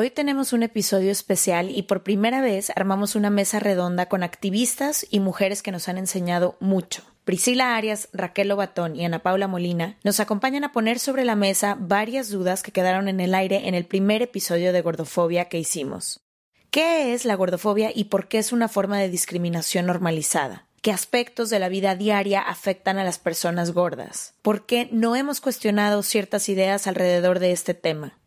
Hoy tenemos un episodio especial y por primera vez armamos una mesa redonda con activistas y mujeres que nos han enseñado mucho. Priscila Arias, Raquel Lobatón y Ana Paula Molina nos acompañan a poner sobre la mesa varias dudas que quedaron en el aire en el primer episodio de gordofobia que hicimos. ¿Qué es la gordofobia y por qué es una forma de discriminación normalizada? ¿Qué aspectos de la vida diaria afectan a las personas gordas? ¿Por qué no hemos cuestionado ciertas ideas alrededor de este tema?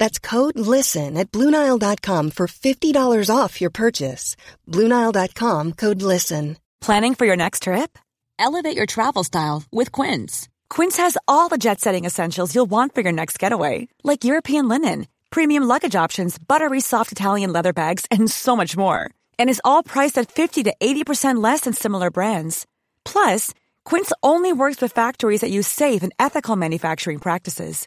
That's code LISTEN at Bluenile.com for $50 off your purchase. Bluenile.com code LISTEN. Planning for your next trip? Elevate your travel style with Quince. Quince has all the jet setting essentials you'll want for your next getaway, like European linen, premium luggage options, buttery soft Italian leather bags, and so much more. And is all priced at 50 to 80% less than similar brands. Plus, Quince only works with factories that use safe and ethical manufacturing practices.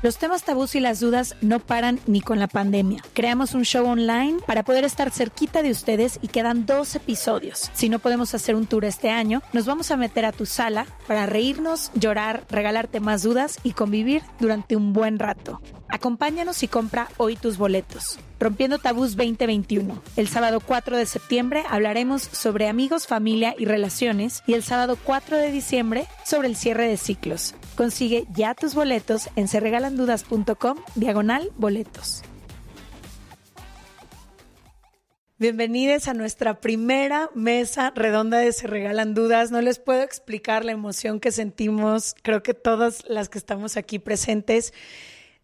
Los temas tabús y las dudas no paran ni con la pandemia. Creamos un show online para poder estar cerquita de ustedes y quedan dos episodios. Si no podemos hacer un tour este año, nos vamos a meter a tu sala para reírnos, llorar, regalarte más dudas y convivir durante un buen rato. Acompáñanos y compra hoy tus boletos. Rompiendo Tabús 2021. El sábado 4 de septiembre hablaremos sobre amigos, familia y relaciones y el sábado 4 de diciembre sobre el cierre de ciclos. Consigue ya tus boletos en serregalandudas.com diagonal boletos. Bienvenidos a nuestra primera mesa redonda de Se Regalan Dudas. No les puedo explicar la emoción que sentimos, creo que todas las que estamos aquí presentes.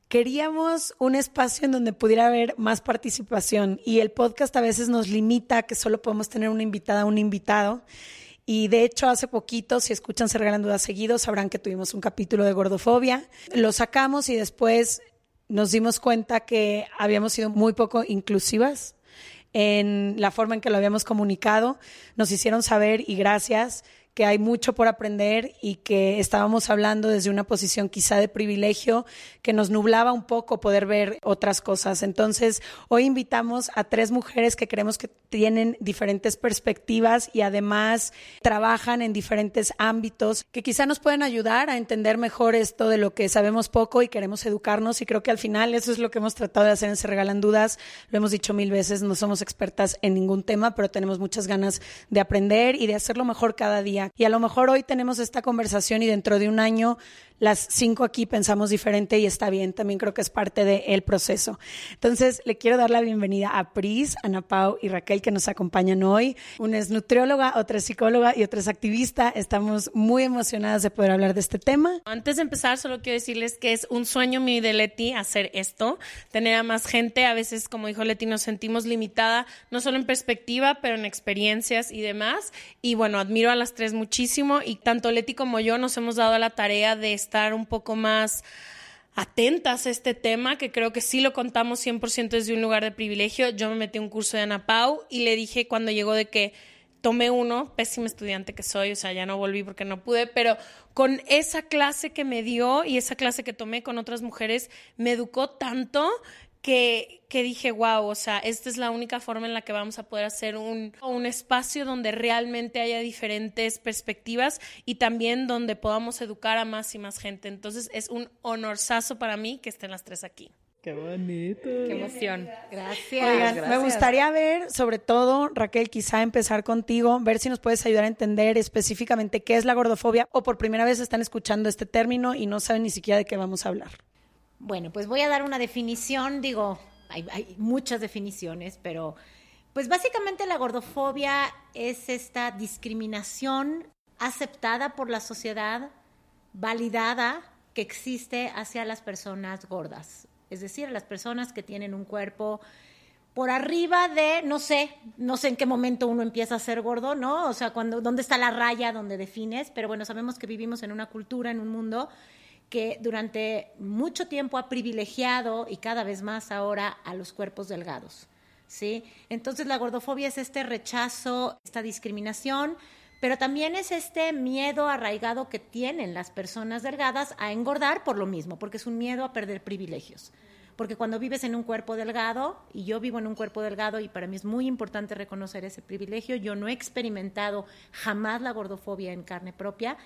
Queríamos un espacio en donde pudiera haber más participación y el podcast a veces nos limita a que solo podemos tener una invitada, un invitado. Y de hecho, hace poquito, si escuchan Se Regalan Dudas seguidos, sabrán que tuvimos un capítulo de gordofobia. Lo sacamos y después nos dimos cuenta que habíamos sido muy poco inclusivas en la forma en que lo habíamos comunicado. Nos hicieron saber y gracias que hay mucho por aprender y que estábamos hablando desde una posición quizá de privilegio que nos nublaba un poco poder ver otras cosas. Entonces, hoy invitamos a tres mujeres que creemos que tienen diferentes perspectivas y además trabajan en diferentes ámbitos que quizá nos pueden ayudar a entender mejor esto de lo que sabemos poco y queremos educarnos y creo que al final eso es lo que hemos tratado de hacer en Se Regalan Dudas. Lo hemos dicho mil veces, no somos expertas en ningún tema, pero tenemos muchas ganas de aprender y de hacerlo mejor cada día. Y a lo mejor hoy tenemos esta conversación y dentro de un año las cinco aquí pensamos diferente y está bien, también creo que es parte del proceso. Entonces, le quiero dar la bienvenida a Pris, Ana Pau y Raquel que nos acompañan hoy. Una es nutrióloga, otra es psicóloga y otra es activista. Estamos muy emocionadas de poder hablar de este tema. Antes de empezar, solo quiero decirles que es un sueño mío de Leti hacer esto, tener a más gente. A veces, como dijo Leti, nos sentimos limitada, no solo en perspectiva, pero en experiencias y demás. Y bueno, admiro a las tres muchísimo y tanto Leti como yo nos hemos dado la tarea de estar un poco más atentas a este tema, que creo que sí lo contamos 100% desde un lugar de privilegio. Yo me metí un curso de Ana Pau y le dije cuando llegó de que tomé uno, pésima estudiante que soy, o sea, ya no volví porque no pude, pero con esa clase que me dio y esa clase que tomé con otras mujeres, me educó tanto que, que dije, wow, o sea, esta es la única forma en la que vamos a poder hacer un, un espacio donde realmente haya diferentes perspectivas y también donde podamos educar a más y más gente. Entonces es un honorazo para mí que estén las tres aquí. Qué bonito. Qué emoción. Gracias. Oigan, me gustaría ver, sobre todo, Raquel, quizá empezar contigo, ver si nos puedes ayudar a entender específicamente qué es la gordofobia o por primera vez están escuchando este término y no saben ni siquiera de qué vamos a hablar. Bueno, pues voy a dar una definición, digo, hay, muchas definiciones, pero pues básicamente la gordofobia es esta discriminación aceptada por la sociedad, validada, que existe hacia las personas gordas, es decir, las personas que tienen un cuerpo por arriba de, no sé, no sé en qué momento uno empieza a ser gordo, ¿no? O sea, cuando, dónde está la raya donde defines, pero bueno, sabemos que vivimos en una cultura, en un mundo que durante mucho tiempo ha privilegiado y cada vez más ahora a los cuerpos delgados. ¿sí? Entonces la gordofobia es este rechazo, esta discriminación, pero también es este miedo arraigado que tienen las personas delgadas a engordar por lo mismo, porque es un miedo a perder privilegios. Porque cuando vives en un cuerpo delgado, y yo vivo en un cuerpo delgado, y para mí es muy importante reconocer ese privilegio, yo no he experimentado jamás la gordofobia en carne propia,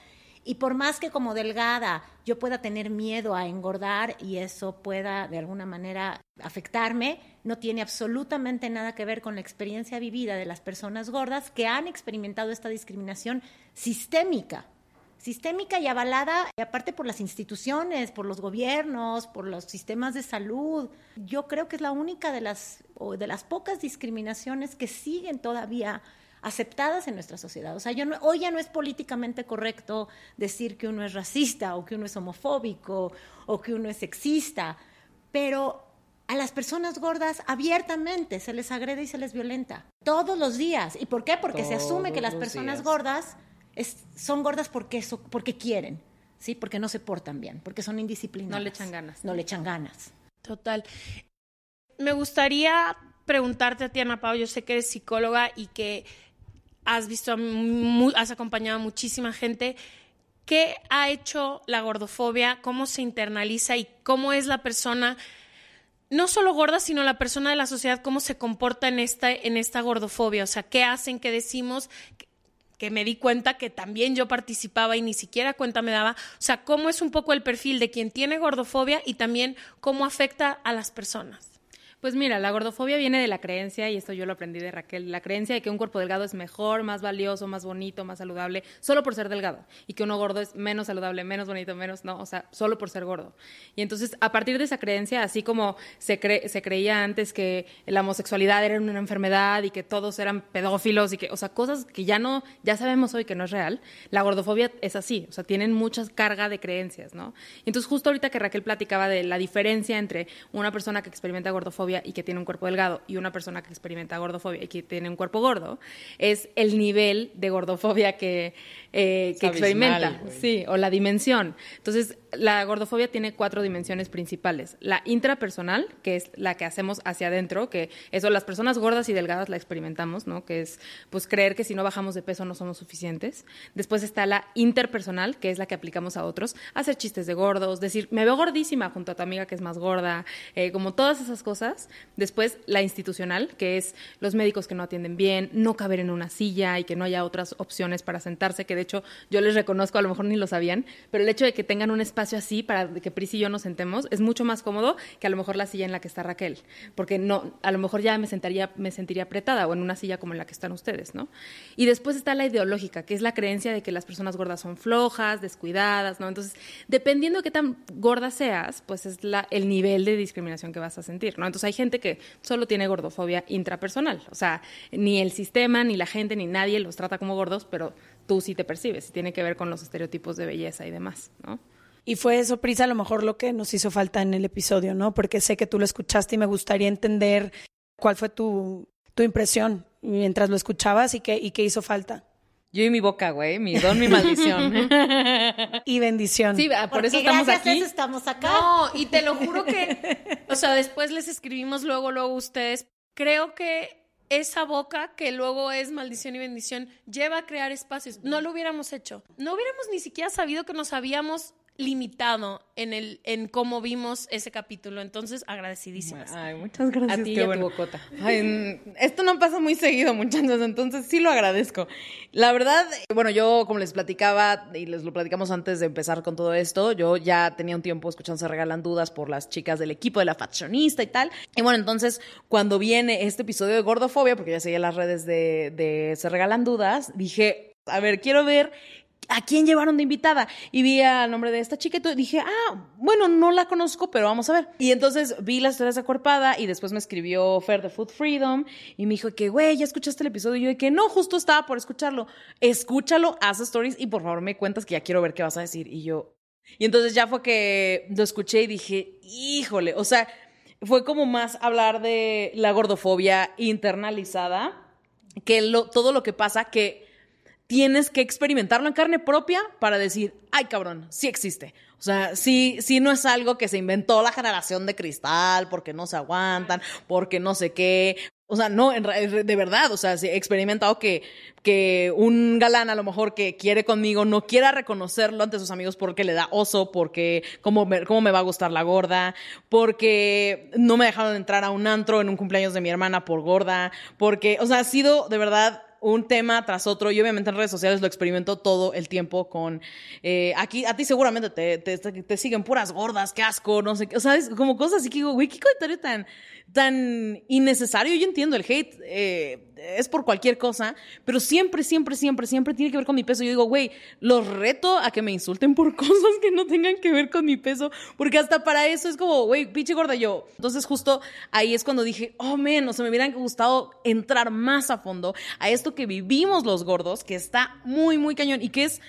y por más que como delgada yo pueda tener miedo a engordar y eso pueda de alguna manera afectarme, no tiene absolutamente nada que ver con la experiencia vivida de las personas gordas que han experimentado esta discriminación sistémica sistémica y avalada, y aparte por las instituciones, por los gobiernos, por los sistemas de salud. Yo creo que es la única de las, o de las pocas discriminaciones que siguen todavía aceptadas en nuestra sociedad. O sea, yo hoy ya no es políticamente correcto decir que uno es racista o que uno es homofóbico o que uno es sexista, pero a las personas gordas abiertamente se les agrede y se les violenta todos los días. ¿Y por qué? Porque se asume que las personas gordas son gordas porque, porque quieren, ¿sí? Porque no se portan bien, porque son indisciplinadas. No le echan ganas. No le echan ganas. Total. Me gustaría preguntarte a ti, Ana Pau, yo sé que eres psicóloga y que has visto, has acompañado a muchísima gente. ¿Qué ha hecho la gordofobia? ¿Cómo se internaliza y cómo es la persona, no solo gorda, sino la persona de la sociedad, cómo se comporta en esta, en esta gordofobia? O sea, ¿qué hacen? ¿Qué decimos? que me di cuenta que también yo participaba y ni siquiera cuenta me daba. O sea, cómo es un poco el perfil de quien tiene gordofobia y también cómo afecta a las personas. Pues mira, la gordofobia viene de la creencia, y esto yo lo aprendí de Raquel, la creencia de que un cuerpo delgado es mejor, más valioso, más bonito, más saludable, solo por ser delgado, y que uno gordo es menos saludable, menos bonito, menos, no, o sea, solo por ser gordo. Y entonces, a partir de esa creencia, así como se, creía antes que la homosexualidad era una enfermedad y que todos eran pedófilos y que, o sea, cosas que ya no, ya sabemos hoy que no es real, la gordofobia es así, o sea, tienen mucha carga de creencias, ¿no? Y entonces, justo ahorita que Raquel platicaba de la diferencia entre una persona que experimenta gordofobia y que tiene un cuerpo delgado y una persona que experimenta gordofobia y que tiene un cuerpo gordo, es el nivel de gordofobia que, eh, que experimenta, sí, o la dimensión. Entonces, la gordofobia tiene cuatro dimensiones principales. La intrapersonal, que es la que hacemos hacia adentro, que eso las personas gordas y delgadas la experimentamos, ¿no? Que es pues creer que si no bajamos de peso no somos suficientes. Después está la interpersonal, que es la que aplicamos a otros, hacer chistes de gordos, decir, me veo gordísima junto a tu amiga que es más gorda, eh, como todas esas cosas. Después la institucional, que es los médicos que no atienden bien, no caber en una silla y que no haya otras opciones para sentarse, que de hecho yo les reconozco, a lo mejor ni lo sabían, pero el hecho de que tengan un espacio así para que Pris y yo nos sentemos es mucho más cómodo que a lo mejor la silla en la que está Raquel, porque no, a lo mejor ya me sentaría, me sentiría apretada o en una silla como en la que están ustedes, ¿no? Y después está la ideológica, que es la creencia de que las personas gordas son flojas, descuidadas, ¿no? Entonces, dependiendo de qué tan gorda seas, pues es la, el nivel de discriminación que vas a sentir, ¿no? Entonces hay gente que solo tiene gordofobia intrapersonal, o sea, ni el sistema, ni la gente, ni nadie los trata como gordos, pero tú sí te percibes, y tiene que ver con los estereotipos de belleza y demás, ¿no? Y fue eso, Prisa, a lo mejor lo que nos hizo falta en el episodio, ¿no? Porque sé que tú lo escuchaste y me gustaría entender cuál fue tu, tu impresión mientras lo escuchabas y qué, y qué hizo falta. Yo y mi boca, güey, mi don, mi maldición. y bendición. Sí, por eso estamos aquí. Eso estamos acá. No, y te lo juro que, o sea, después les escribimos luego, luego ustedes. Creo que esa boca que luego es maldición y bendición lleva a crear espacios. No lo hubiéramos hecho. No hubiéramos ni siquiera sabido que nos habíamos limitado en el en cómo vimos ese capítulo. Entonces, agradecidísimas. Ay, muchas gracias. A ti y a tu bueno. bocota. Ay, mm, esto no pasa muy seguido, muchachos, entonces sí lo agradezco. La verdad, bueno, yo como les platicaba y les lo platicamos antes de empezar con todo esto, yo ya tenía un tiempo escuchando Se Regalan Dudas por las chicas del equipo de la faccionista y tal. Y bueno, entonces cuando viene este episodio de Gordofobia, porque ya seguía las redes de, de Se Regalan Dudas, dije, a ver, quiero ver ¿A quién llevaron de invitada? Y vi el nombre de esta chica y dije, ah, bueno, no la conozco, pero vamos a ver. Y entonces vi las historias de y después me escribió Fer de Food Freedom y me dijo que, güey, ¿ya escuchaste el episodio? Y yo de que no, justo estaba por escucharlo. Escúchalo, haz stories y por favor me cuentas que ya quiero ver qué vas a decir. Y yo, y entonces ya fue que lo escuché y dije, híjole, o sea, fue como más hablar de la gordofobia internalizada que todo lo que pasa que tienes que experimentarlo en carne propia para decir, ay cabrón, sí existe. O sea, sí, sí no es algo que se inventó la generación de cristal porque no se aguantan, porque no sé qué. O sea, no, en de verdad, o sea, he experimentado que, que un galán a lo mejor que quiere conmigo no quiera reconocerlo ante sus amigos porque le da oso, porque cómo me, cómo me va a gustar la gorda, porque no me dejaron entrar a un antro en un cumpleaños de mi hermana por gorda, porque, o sea, ha sido de verdad un tema tras otro y obviamente en redes sociales lo experimento todo el tiempo con eh, aquí a ti seguramente te, te, te siguen puras gordas qué asco no sé qué o sea es como cosas así que digo güey qué comentario tan tan innecesario. Yo entiendo el hate eh, es por cualquier cosa pero siempre siempre siempre siempre tiene que ver con mi peso. Yo digo güey los reto a que me insulten por cosas que no tengan que ver con mi peso porque hasta para eso es como güey pinche gorda yo entonces justo ahí es cuando dije oh men o sea me hubieran gustado entrar más a fondo a esto que vivimos los gordos, que está muy, muy cañón y que es,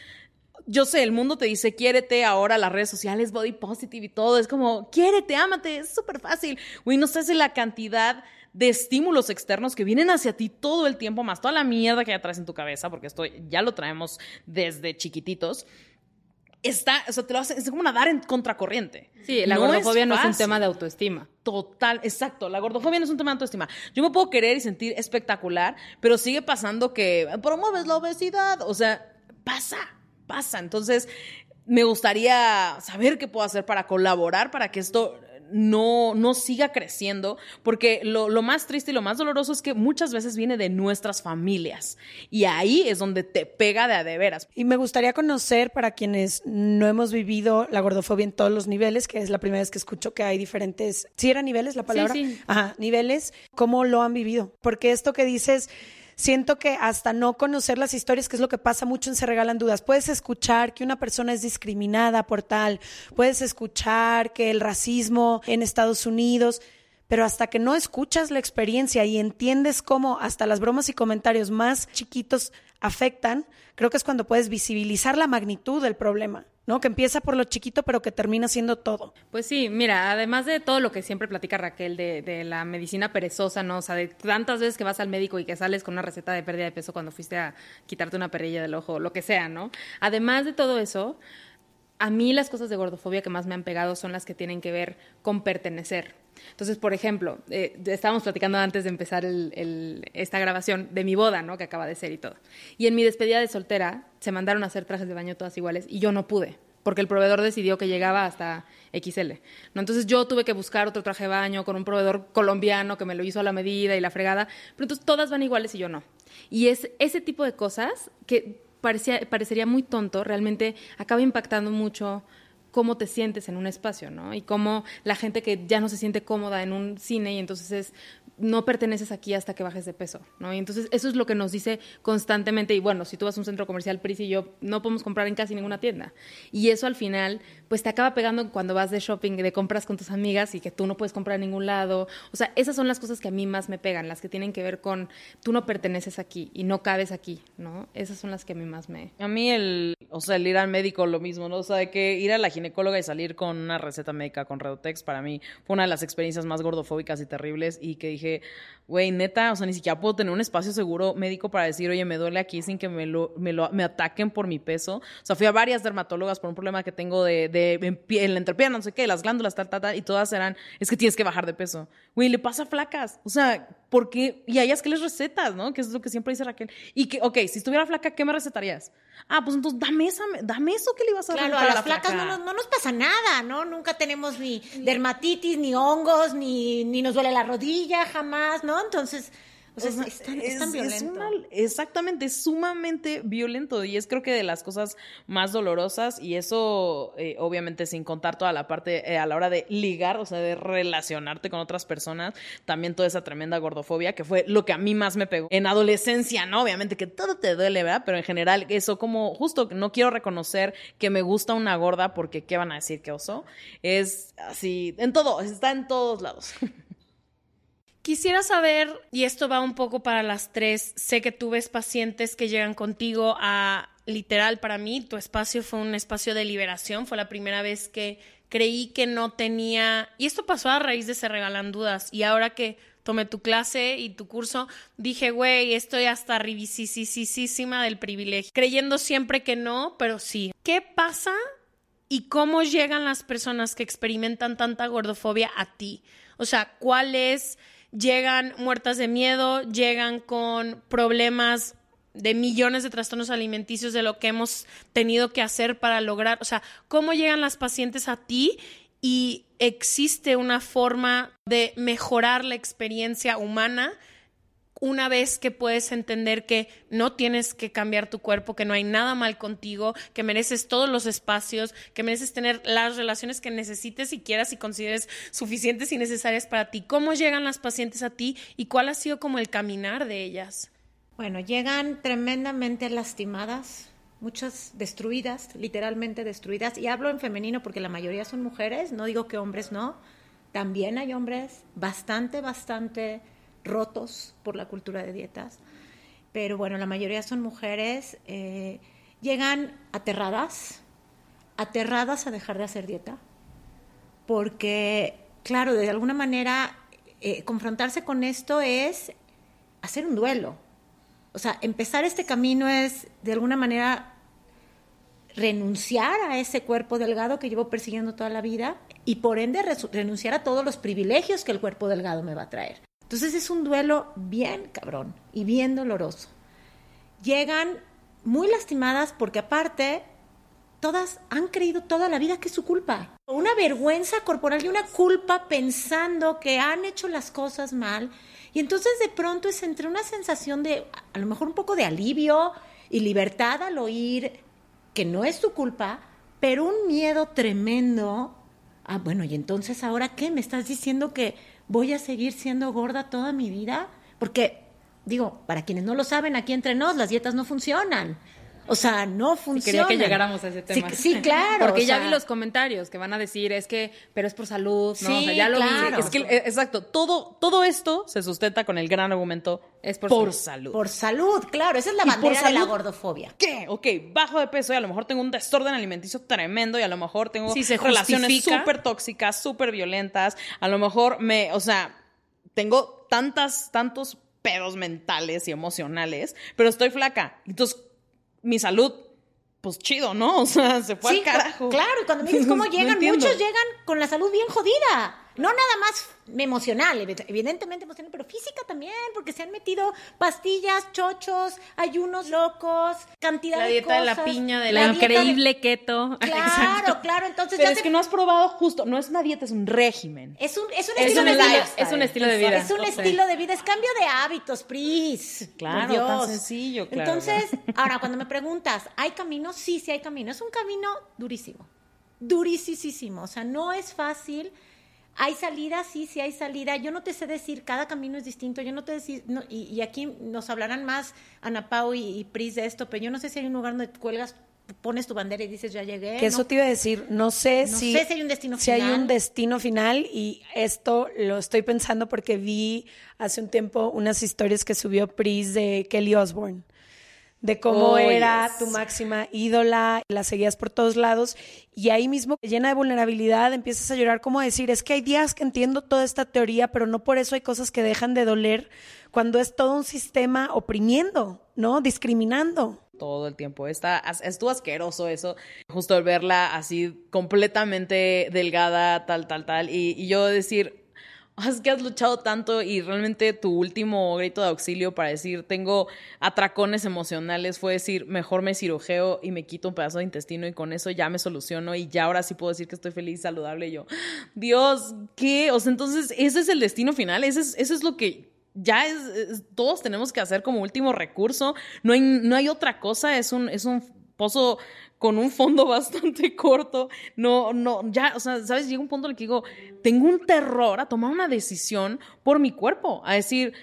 yo sé, el mundo te dice, quiérete ahora, las redes sociales, body positive y todo, es como, quiérete, ámate, es súper fácil. Güey, no sé si la cantidad de estímulos externos que vienen hacia ti todo el tiempo, más toda la mierda que ya traes en tu cabeza, porque esto ya lo traemos desde chiquititos. Está, o sea, te lo hacen, es como nadar en contracorriente. Sí, la No gordofobia no es un tema de autoestima. Total, exacto. La gordofobia no es un tema de autoestima. Yo me puedo querer y sentir espectacular, pero sigue pasando que promueves la obesidad. O sea, pasa, pasa. Entonces, me gustaría saber qué puedo hacer para colaborar para que esto no, no siga creciendo, porque lo, lo más triste y lo más doloroso es que muchas veces viene de nuestras familias. Y ahí es donde te pega de a de veras. Y me gustaría conocer para quienes no hemos vivido la gordofobia en todos los niveles, que es la primera vez que escucho que hay diferentes, ¿sí era niveles la palabra? sí. Ajá, niveles, ¿cómo lo han vivido? Porque esto que dices, siento que hasta no conocer las historias, que es lo que pasa mucho en Se Regalan Dudas, puedes escuchar que una persona es discriminada por tal, puedes escuchar que el racismo en Estados Unidos, pero hasta que no escuchas la experiencia y entiendes cómo hasta las bromas y comentarios más chiquitos afectan, creo que es cuando puedes visibilizar la magnitud del problema, ¿no? Que empieza por lo chiquito, pero que termina siendo todo. Pues sí, mira, además de todo lo que siempre platica Raquel de, de la medicina perezosa, ¿no? O sea, de tantas veces que vas al médico y que sales con una receta de pérdida de peso cuando fuiste a quitarte una perilla del ojo, lo que sea, ¿no? Además de todo eso, a mí las cosas de gordofobia que más me han pegado son las que tienen que ver con pertenecer. Entonces, por ejemplo, eh, estábamos platicando antes de empezar esta grabación de mi boda, ¿no? Que acaba de ser y todo. Y en mi despedida de soltera se mandaron a hacer trajes de baño todas iguales y yo no pude, porque el proveedor decidió que llegaba hasta XL. ¿no? Entonces yo tuve que buscar otro traje de baño con un proveedor colombiano que me lo hizo a la medida y la fregada, pero entonces todas van iguales y yo no. Y es ese tipo de cosas que parecía, parecería muy tonto, realmente acaba impactando mucho cómo te sientes en un espacio, ¿no? Y cómo la gente que ya no se siente cómoda en un cine y entonces es no perteneces aquí hasta que bajes de peso, ¿no? Y entonces eso es lo que nos dice constantemente y bueno, si tú vas a un centro comercial, Pris y yo no podemos comprar en casi ninguna tienda. Y eso al final pues te acaba pegando cuando vas de shopping, de compras con tus amigas y que tú no puedes comprar en ningún lado. O sea, esas son las cosas que a mí más me pegan, las que tienen que ver con tú no perteneces aquí y no cabes aquí, ¿no? Esas son las que a mí más me A mí el, o sea, el ir al médico lo mismo, ¿no? O sea, de que ir a la ginecóloga y salir con una receta médica con Redotex para mí fue una de las experiencias más gordofóbicas y terribles y que dije, güey, neta, o sea, ni siquiera puedo tener un espacio seguro médico para decir, oye, me duele aquí sin que me lo, me lo, me ataquen por mi peso. O sea, fui a varias dermatólogas por un problema que tengo de, de en, la entrepierna, no sé qué, las glándulas, tal, tal, tal, y todas eran, es que tienes que bajar de peso. Güey, le pasa flacas. O sea, ¿por qué? Y a ellas, ¿qué les recetas, no? Que es lo que siempre dice Raquel. Y que, ok, si estuviera flaca, ¿qué me recetarías? Ah, pues entonces dame esa, dame eso que le ibas a dar Claro, a las flacas no nos, no nos pasa nada, ¿no? Nunca tenemos ni dermatitis, ni hongos, ni, ni nos duele la rodilla, jamás, ¿no? Entonces, o sea, es, tan, es tan violento. una- exactamente, es sumamente violento y es creo que de las cosas más dolorosas y eso eh, obviamente sin contar toda la parte eh, a la hora de ligar, o sea, de relacionarte con otras personas, también toda esa tremenda gordofobia que fue lo que a mí más me pegó. En adolescencia, ¿no? Obviamente que todo te duele, ¿verdad? Pero en general eso como justo no quiero reconocer que me gusta una gorda porque ¿qué van a decir que oso? Es así, en todo, está en todos lados. Quisiera saber, y esto va un poco para las tres, sé que tú ves pacientes que llegan contigo a, literal, para mí, tu espacio fue un espacio de liberación, fue la primera vez que creí que no tenía, y esto pasó a raíz de Se Regalan Dudas, y ahora que tomé tu clase y tu curso, dije, güey, estoy hasta ribicisísima del privilegio, creyendo siempre que no, pero sí. ¿Qué pasa y cómo llegan las personas que experimentan tanta gordofobia a ti? O sea, ¿cuál es? Llegan muertas de miedo, llegan con problemas de millones de trastornos alimenticios de lo que hemos tenido que hacer para lograr, o sea, ¿cómo llegan las pacientes a ti y existe una forma de mejorar la experiencia humana una vez que puedes entender que no tienes que cambiar tu cuerpo, que no hay nada mal contigo, que mereces todos los espacios, que mereces tener las relaciones que necesites y quieras y consideres suficientes y necesarias para ti. ¿Cómo llegan las pacientes a ti y cuál ha sido como el caminar de ellas? Bueno, llegan tremendamente lastimadas, muchas destruidas, literalmente destruidas. Y hablo en femenino porque la mayoría son mujeres, no digo que hombres no. También hay hombres bastante, bastante rotos por la cultura de dietas. Pero bueno, la mayoría son mujeres. eh, llegan aterradas, aterradas a dejar de hacer dieta. Porque, claro, de alguna manera, eh, confrontarse con esto es hacer un duelo. O sea, empezar este camino es, de alguna manera, renunciar a ese cuerpo delgado que llevo persiguiendo toda la vida y por ende renunciar a todos los privilegios que el cuerpo delgado me va a traer. Entonces es un duelo bien cabrón y bien doloroso. Llegan muy lastimadas porque aparte todas han creído toda la vida que es su culpa. Una vergüenza corporal y una culpa pensando que han hecho las cosas mal. Y entonces de pronto es entre una sensación de, a lo mejor un poco de alivio y libertad al oír que no es tu culpa, pero un miedo tremendo. Ah, bueno, y entonces ahora qué? ¿Me estás diciendo que voy a seguir siendo gorda toda mi vida? Porque, digo, para quienes no lo saben, aquí entre nos las dietas no funcionan. O sea, no Sí, funcionan. quería que llegáramos a ese Sí, tema. Sí, claro. Porque o ya sea, vi los comentarios que van a decir, es que, pero es por salud, ¿no? o Sí, sea, ya lo claro. vi. Es que, eh, exacto, todo, todo esto se sustenta con el gran argumento Es por por salud. salud. Por salud, claro. Esa es la bandera de la gordofobia. ¿Qué? Ok, bajo de peso y a lo mejor tengo un desorden alimenticio tremendo y a lo mejor tengo Sí, se relaciones súper tóxicas, súper violentas. A lo mejor me, o sea, tengo tantas, tantos pedos mentales y emocionales, pero estoy flaca. Entonces, mi salud, pues chido, ¿no? O sea, se fue Sí, al carajo. Claro, y cuando me dices cómo llegan, muchos llegan con la salud bien jodida. No nada más emocional, evi- evidentemente emocional, pero física también, porque se han metido pastillas, chochos, ayunos locos, cantidad La de dieta de la cosas. piña, de La La dieta de- increíble keto. Claro, claro, entonces Pero ya es te- que no has probado justo, no es una dieta, es un régimen. es un, es un Es estilo un de vida. Es un estilo de vida. Es un O sea. estilo de vida, es cambio de hábitos, Pris. Claro, Dios. tan sencillo, claro. Entonces, ahora cuando me preguntas, ¿hay camino? Sí, sí hay camino. Es un camino durísimo. Durísimo. O sea, no es fácil. Hay salida, sí, sí hay salida. Yo no te sé decir, cada camino es distinto. Yo no te decir, no, y, y aquí nos hablarán más Ana Pau y, y Pris de esto, pero yo no sé si hay un lugar donde cuelgas, pones tu bandera y dices, ya llegué. Que eso te iba a decir, no sé No si, sé si hay un destino si hay final. un destino final y esto lo estoy pensando porque vi hace un tiempo unas historias que subió Pris de Kelly Osbourne, de cómo Oh, era yes. tu máxima ídola, la seguías por todos lados y ahí mismo llena de vulnerabilidad empiezas a llorar como decir, es que hay días que entiendo toda esta teoría, pero no por eso hay cosas que dejan de doler cuando es todo un sistema oprimiendo, ¿no? Discriminando. todo el tiempo. Está, estuvo asqueroso eso, justo el verla así completamente delgada, tal, tal, tal, y, y yo decir, es que has luchado tanto y realmente tu último grito de auxilio para decir tengo atracones emocionales fue decir mejor me cirujeo y me quito un pedazo de intestino y con eso ya me soluciono y ya ahora sí puedo decir que estoy feliz, saludable y yo, Dios, ¿qué? O sea, entonces ese es el destino final, ese es, eso es lo que ya es, todos tenemos que hacer como último recurso, no hay, no hay otra cosa, es un, es un pozo con un fondo bastante corto. No, no, ya, o sea, ¿sabes? Llega un punto en el que digo, tengo un terror a tomar una decisión por mi cuerpo, a decir,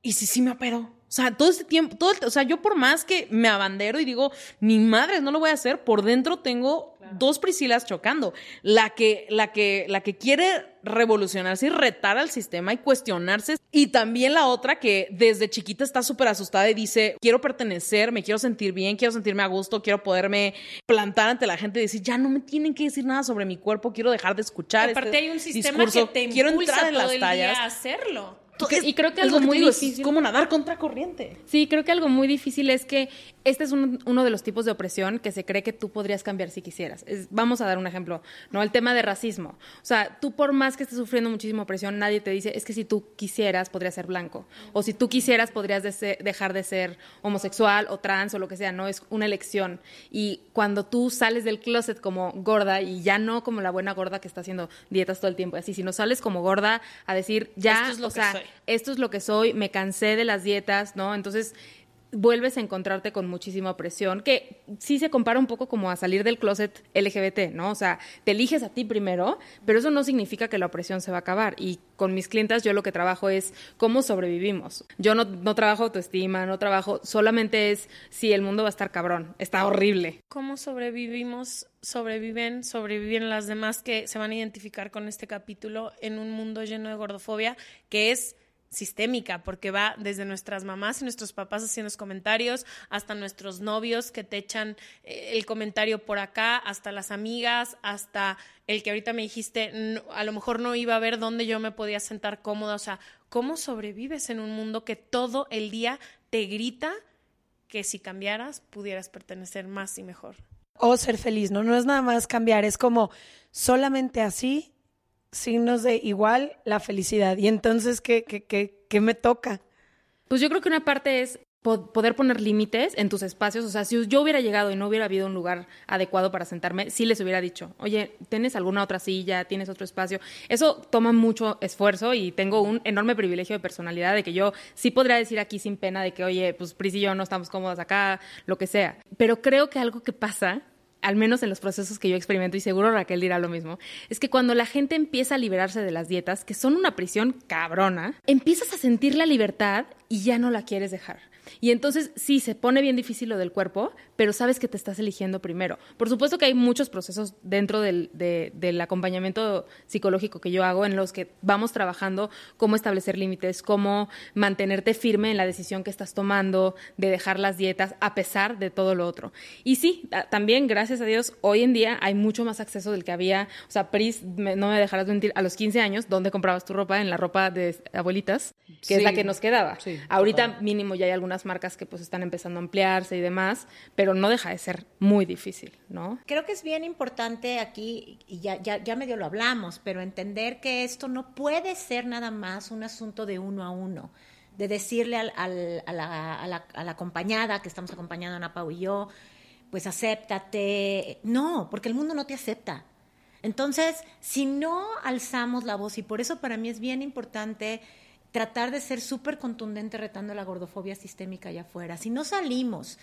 ¿y si sí me opero? O sea, todo este tiempo, todo o sea, yo por más que me abandero y digo, ni madre, no lo voy a hacer, por dentro tengo dos Priscilas chocando. La que, la que, la que quiere revolucionarse y retar al sistema y cuestionarse. Y también la otra que desde chiquita está súper asustada y dice, quiero pertenecer, me quiero sentir bien, quiero sentirme a gusto, quiero poderme plantar ante la gente y decir, ya no me tienen que decir nada sobre mi cuerpo, quiero dejar de escuchar. Aparte este hay un sistema que te quiero entrar en las tallas. a hacerlo. Y, creo que algo muy difícil. Es como nadar contra corriente. Sí, creo que algo muy difícil es que este es uno de los tipos de opresión que se cree que tú podrías cambiar si quisieras. vamos a dar un ejemplo, ¿no? El tema de racismo. O sea, tú por más que estés sufriendo muchísima opresión, nadie te dice, es que si tú quisieras, podrías ser blanco. O si tú quisieras, podrías dejar de ser homosexual o trans o lo que sea, ¿no? Es una elección. Y cuando tú sales del closet como gorda y ya no como la buena gorda que está haciendo dietas todo el tiempo, así, sino sales como gorda a decir, ya, esto es lo o que sea, soy. Esto es lo que soy, me cansé de las dietas, ¿no? Entonces vuelves a encontrarte con muchísima opresión, que sí se compara un poco como a salir del closet LGBT, ¿no? O sea, te eliges a ti primero, pero eso no significa que la opresión se va a acabar. Y con mis clientas yo lo que trabajo es cómo sobrevivimos. Yo no, no trabajo autoestima, no trabajo, solamente es si el mundo va a estar cabrón, está horrible. ¿Cómo sobrevivimos? Sobreviven, sobreviven las demás que se van a identificar con este capítulo en un mundo lleno de gordofobia, que es sistémica, porque va desde nuestras mamás y nuestros papás haciendo los comentarios, hasta nuestros novios que te echan eh, el comentario por acá, hasta las amigas, hasta el que ahorita me dijiste, a lo mejor no iba a ver dónde yo me podía sentar cómoda, o sea, ¿cómo sobrevives en un mundo que todo el día te grita que si cambiaras pudieras pertenecer más y mejor? O ser feliz, ¿no? No es nada más cambiar, es como solamente así signos de igual la felicidad. Y entonces, ¿qué, qué, qué, qué me toca? Pues yo creo que una parte es poder poner límites en tus espacios. O sea, si yo hubiera llegado y no hubiera habido un lugar adecuado para sentarme, sí les hubiera dicho, oye, ¿tienes alguna otra silla? ¿Tienes otro espacio? Eso toma mucho esfuerzo y tengo un enorme privilegio de personalidad de que yo sí podría decir aquí sin pena de que, oye, pues Pris y yo no estamos cómodas acá, lo que sea. Pero creo que algo que pasa al menos en los procesos que yo experimento, y seguro Raquel dirá lo mismo, es que cuando la gente empieza a liberarse de las dietas, que son una prisión cabrona, empiezas a sentir la libertad y ya no la quieres dejar. Y entonces sí, se pone bien difícil lo del cuerpo, pero sabes que te estás eligiendo primero. Por supuesto que hay muchos procesos dentro del, del, acompañamiento psicológico que yo hago en los que vamos trabajando cómo establecer límites, cómo mantenerte firme en la decisión que estás tomando de dejar las dietas a pesar de todo lo otro. Y sí, también, gracias a Dios, hoy en día hay mucho más acceso del que había. O sea, Pris, no me dejarás mentir, a los 15 años, ¿dónde comprabas tu ropa? En la ropa de abuelitas, que es la que nos quedaba. Ahorita mínimo ya hay algunas marcas que pues están empezando a ampliarse y demás, pero no deja de ser muy difícil, ¿no? Creo que es bien importante aquí, y ya, ya, ya medio lo hablamos, pero entender que esto no puede ser nada más un asunto de uno a uno de decirle al, al, a, la, a, la, a, la, acompañada que estamos acompañando Ana Pau y yo, pues acéptate. No, porque el mundo no te acepta. Entonces, si no alzamos la voz, y por eso para mí es bien importante tratar de ser súper contundente retando la gordofobia sistémica allá afuera. Si no salimos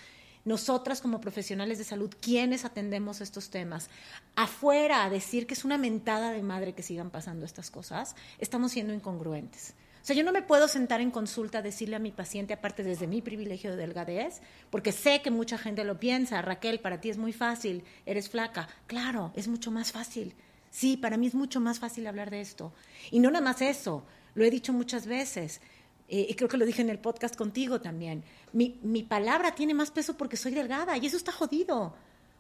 nosotras como profesionales de salud, quienes atendemos estos temas, afuera a decir que es una mentada de madre que sigan pasando estas cosas, estamos siendo incongruentes. O sea, yo no me puedo sentar en consulta a decirle a mi paciente, aparte desde mi privilegio de delgadez, porque sé que mucha gente lo piensa, Raquel, para ti es muy fácil, eres flaca. Claro, es mucho más fácil. Sí, para mí es mucho más fácil hablar de esto. Y no nada más eso, lo he dicho muchas veces. Eh, y creo que lo dije en el podcast contigo también. Mi, mi palabra tiene más peso porque soy delgada y eso está jodido.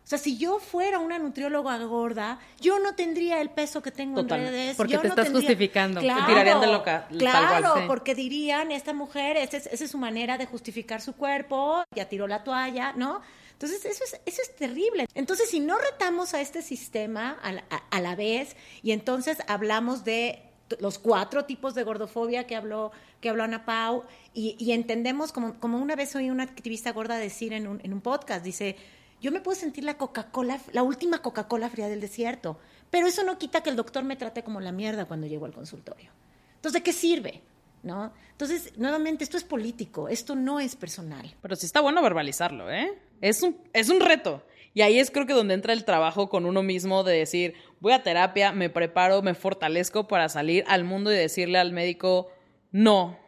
O sea, si yo fuera una nutrióloga gorda, yo no tendría el peso que tengo Total, en redes. Porque yo te no estás tendría... justificando. Claro, te tirarían de loca. Claro, tal cual, sí. porque dirían, esta mujer, esa es, esa es, su manera de justificar su cuerpo, ya tiró la toalla, ¿no? Entonces, eso es, eso es terrible. Entonces, si no retamos a este sistema a la, a, a la vez y entonces hablamos de los cuatro tipos de gordofobia que habló, que habló Ana Pau, y, entendemos, como, como una vez oí una activista gorda decir en un, en un podcast, dice, yo me puedo sentir la Coca-Cola, la última Coca-Cola fría del desierto, pero eso no quita que el doctor me trate como la mierda cuando llego al consultorio. Entonces, ¿de qué sirve? ¿No? Entonces, nuevamente, esto es político, esto no es personal. Pero sí está bueno verbalizarlo, ¿eh? Es un, es un reto. Y ahí es creo que donde entra el trabajo con uno mismo de decir, voy a terapia, me preparo, me fortalezco para salir al mundo y decirle al médico, no,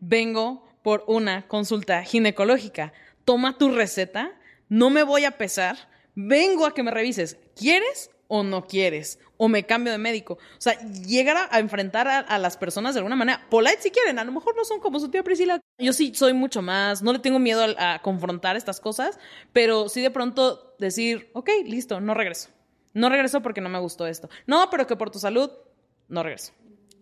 vengo por una consulta ginecológica. Toma tu receta, no me voy a pesar, vengo a que me revises. ¿Quieres o no quieres? O me cambio de médico. O sea, llegar a, enfrentar a, a las personas de alguna manera. Polite si quieren, a lo mejor no son como su tía Priscila. Yo sí soy mucho más, no le tengo miedo a, a confrontar estas cosas, pero sí de pronto decir, ok, listo, no regreso. No regreso porque no me gustó esto. No, pero que por tu salud, no regreso.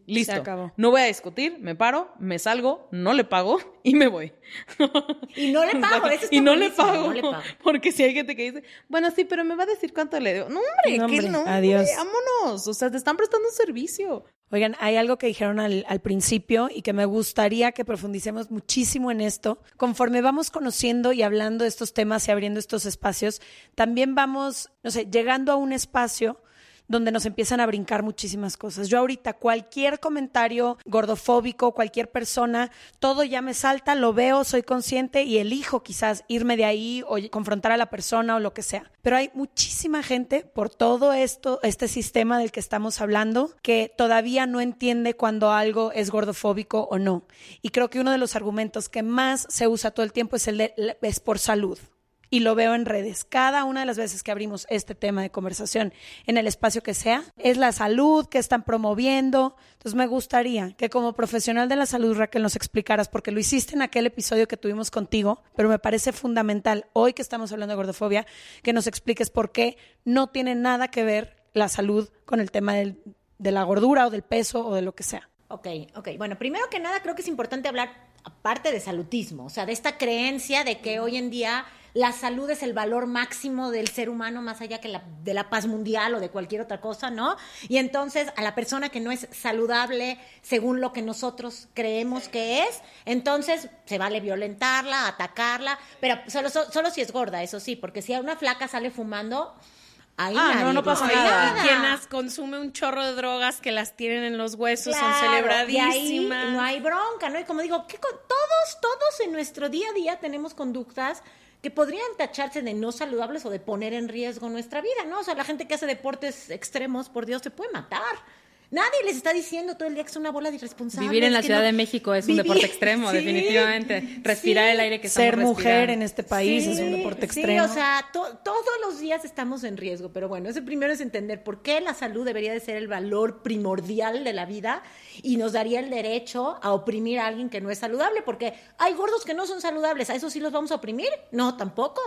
Listo. acabó. No voy a discutir, me paro, me salgo, no le pago y me voy. Y no le pago, eso y no le, pago, no le pago. Porque si hay gente que dice, bueno, sí, pero me va a decir cuánto le debo. No, hombre, No, que no. hombre, adiós. Vámonos. O sea, te están prestando un servicio. Oigan, hay algo que dijeron al, al principio y que me gustaría que profundicemos muchísimo en esto. Conforme vamos conociendo y hablando de estos temas y abriendo estos espacios, también vamos, no sé, llegando a un espacio donde nos empiezan a brincar muchísimas cosas. Yo ahorita cualquier comentario gordofóbico, cualquier persona, todo ya me salta, lo veo, soy consciente y elijo quizás irme de ahí o confrontar a la persona o lo que sea. Pero hay muchísima gente por todo esto, este sistema del que estamos hablando, que todavía no entiende cuando algo es gordofóbico o no. Y creo que uno de los argumentos que más se usa todo el tiempo es el de es por salud y lo veo en redes. Cada una de las veces que abrimos este tema de conversación en el espacio que sea, es la salud que están promoviendo. Entonces me gustaría que como profesional de la salud, Raquel, nos explicaras, porque lo hiciste en aquel episodio que tuvimos contigo, pero me parece fundamental hoy que estamos hablando de gordofobia, que nos expliques por qué no tiene nada que ver la salud con el tema de la gordura o del peso o de lo que sea. Ok, ok. Bueno, primero que nada creo que es importante hablar aparte de salutismo, o sea, de esta creencia de que hoy en día la salud es el valor máximo del ser humano más allá que la, de la paz mundial o de cualquier otra cosa, ¿no? Y entonces a la persona que no es saludable según lo que nosotros creemos que es, entonces se vale violentarla, atacarla, pero solo, solo si es gorda, eso sí, porque si a una flaca sale fumando... Ahí Ah, no, nadie no pasa nada. Y quien las consume un chorro de drogas que las tienen en los huesos Claro, son y ahí celebradísimas. no hay bronca, ¿no? Y como digo, ¿qué con- todos, todos en nuestro día a día tenemos conductas que podrían tacharse de no saludables o de poner en riesgo nuestra vida, ¿no? O sea, la gente que hace deportes extremos, por Dios, se puede matar. Nadie les está diciendo todo el día que es una bola de irresponsables. Vivir en la Ciudad no- de México es un deporte extremo, Sí, definitivamente. Respirar sí. el aire que Ser estamos mujer respirando. en este país es un deporte Sí, extremo. o sea, to- todos los días estamos en riesgo, pero bueno, ese primero es entender por qué la salud debería de ser el valor primordial de la vida y nos daría el derecho a oprimir a alguien que no es saludable, porque hay gordos que no son saludables, ¿a eso sí los vamos a oprimir? No, tampoco.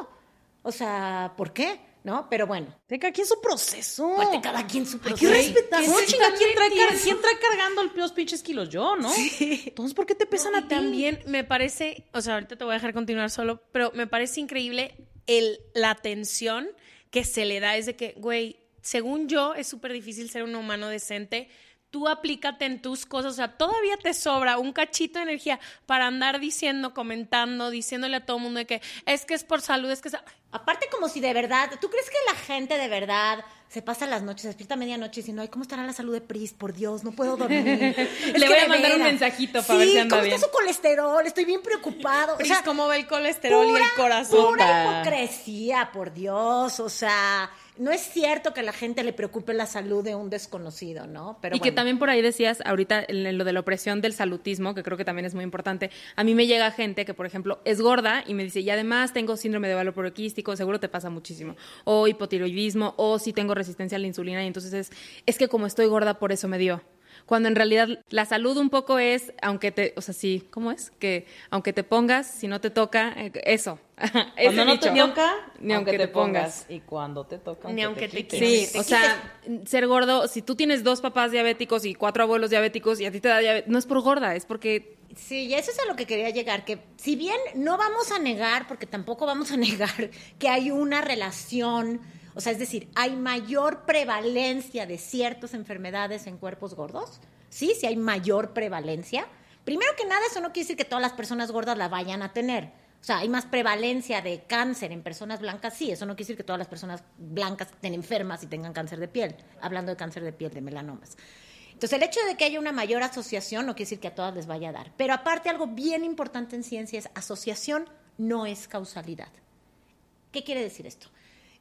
O sea, ¿por qué? ¿No? Pero bueno, De cada quien su proceso. pues de cada quien su Hay que proceso. respetar. ¿Qué chinga, ¿quién trae, car- quién trae cargando el- los pinches kilos? Yo, ¿no? Entonces, ¿por qué te pesan a ti? también me parece, o sea, ahorita te voy a dejar continuar solo, pero me parece increíble el, la atención que se le da. Es de que, güey, según yo, es súper difícil ser un humano decente. Tú aplícate en tus cosas, o sea, todavía te sobra un cachito de energía para andar diciendo, comentando, diciéndole a todo el mundo de que es que es por salud, es que es... Aparte como si de verdad, ¿tú crees que la gente de verdad se pasa las noches, se despierta a medianoche diciendo, ay, ¿cómo estará la salud de Pris? Por Dios, no puedo dormir. Le voy a mandar un mensajito para Sí, ver si anda ¿cómo bien. está su colesterol? Estoy bien preocupado. O Pris, sea, ¿cómo va el colesterol y el corazón? Pura hipocresía, por Dios. O sea, no es cierto que a la gente le preocupe la salud de un desconocido, ¿no? Pero y que también por ahí decías ahorita en lo de la opresión del salutismo, que creo que también es muy importante. A mí me llega gente que, por ejemplo, es gorda y me dice, y además tengo síndrome de valor poliquístico, seguro te pasa muchísimo. O hipotiroidismo, o si tengo resistencia a la insulina, y entonces es, es que como estoy gorda, por eso me dio. Cuando en realidad la salud un poco es, aunque te, o sea, sí, ¿cómo es? Que aunque te pongas, si no te toca, eh, eso. Cuando no te toca, ni aunque te pongas. Y cuando te toca, Ni aunque te. Sí, o sea, ser gordo, si tú tienes dos papás diabéticos y cuatro abuelos diabéticos y a ti te da diabetes, no es por gorda, es porque Sí, y eso es a lo que quería llegar, que si bien no vamos a negar, porque tampoco vamos a negar que hay una relación, o sea, es decir, hay mayor prevalencia de ciertas enfermedades en cuerpos gordos, Sí, sí hay mayor prevalencia. Primero que nada, eso no quiere decir que todas las personas gordas la vayan a tener. O sea, hay más prevalencia de cáncer en personas blancas, sí, eso no quiere decir que todas las personas blancas estén enfermas y tengan cáncer de piel, hablando de cáncer de piel, de melanomas. Entonces, el hecho de que haya una mayor asociación no quiere decir que a todas les vaya a dar. Pero aparte, algo bien importante en ciencia es asociación no es causalidad. ¿Qué quiere decir esto?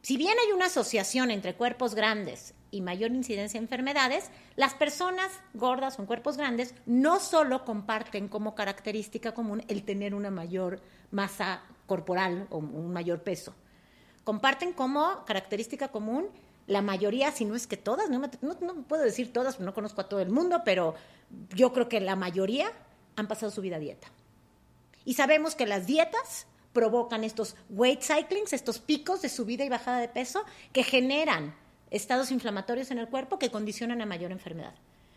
Si bien hay una asociación entre cuerpos grandes y mayor incidencia de enfermedades, las personas gordas con cuerpos grandes no solo comparten como característica común el tener una mayor masa corporal o un mayor peso, comparten como característica común la mayoría, si no es que todas, no, no, puedo decir todas, no conozco a todo el mundo, pero yo creo que la mayoría han pasado su vida dieta. Y sabemos que las dietas provocan estos weight cyclings, estos picos de subida y bajada de peso que generan estados inflamatorios en el cuerpo que condicionan a mayor enfermedad.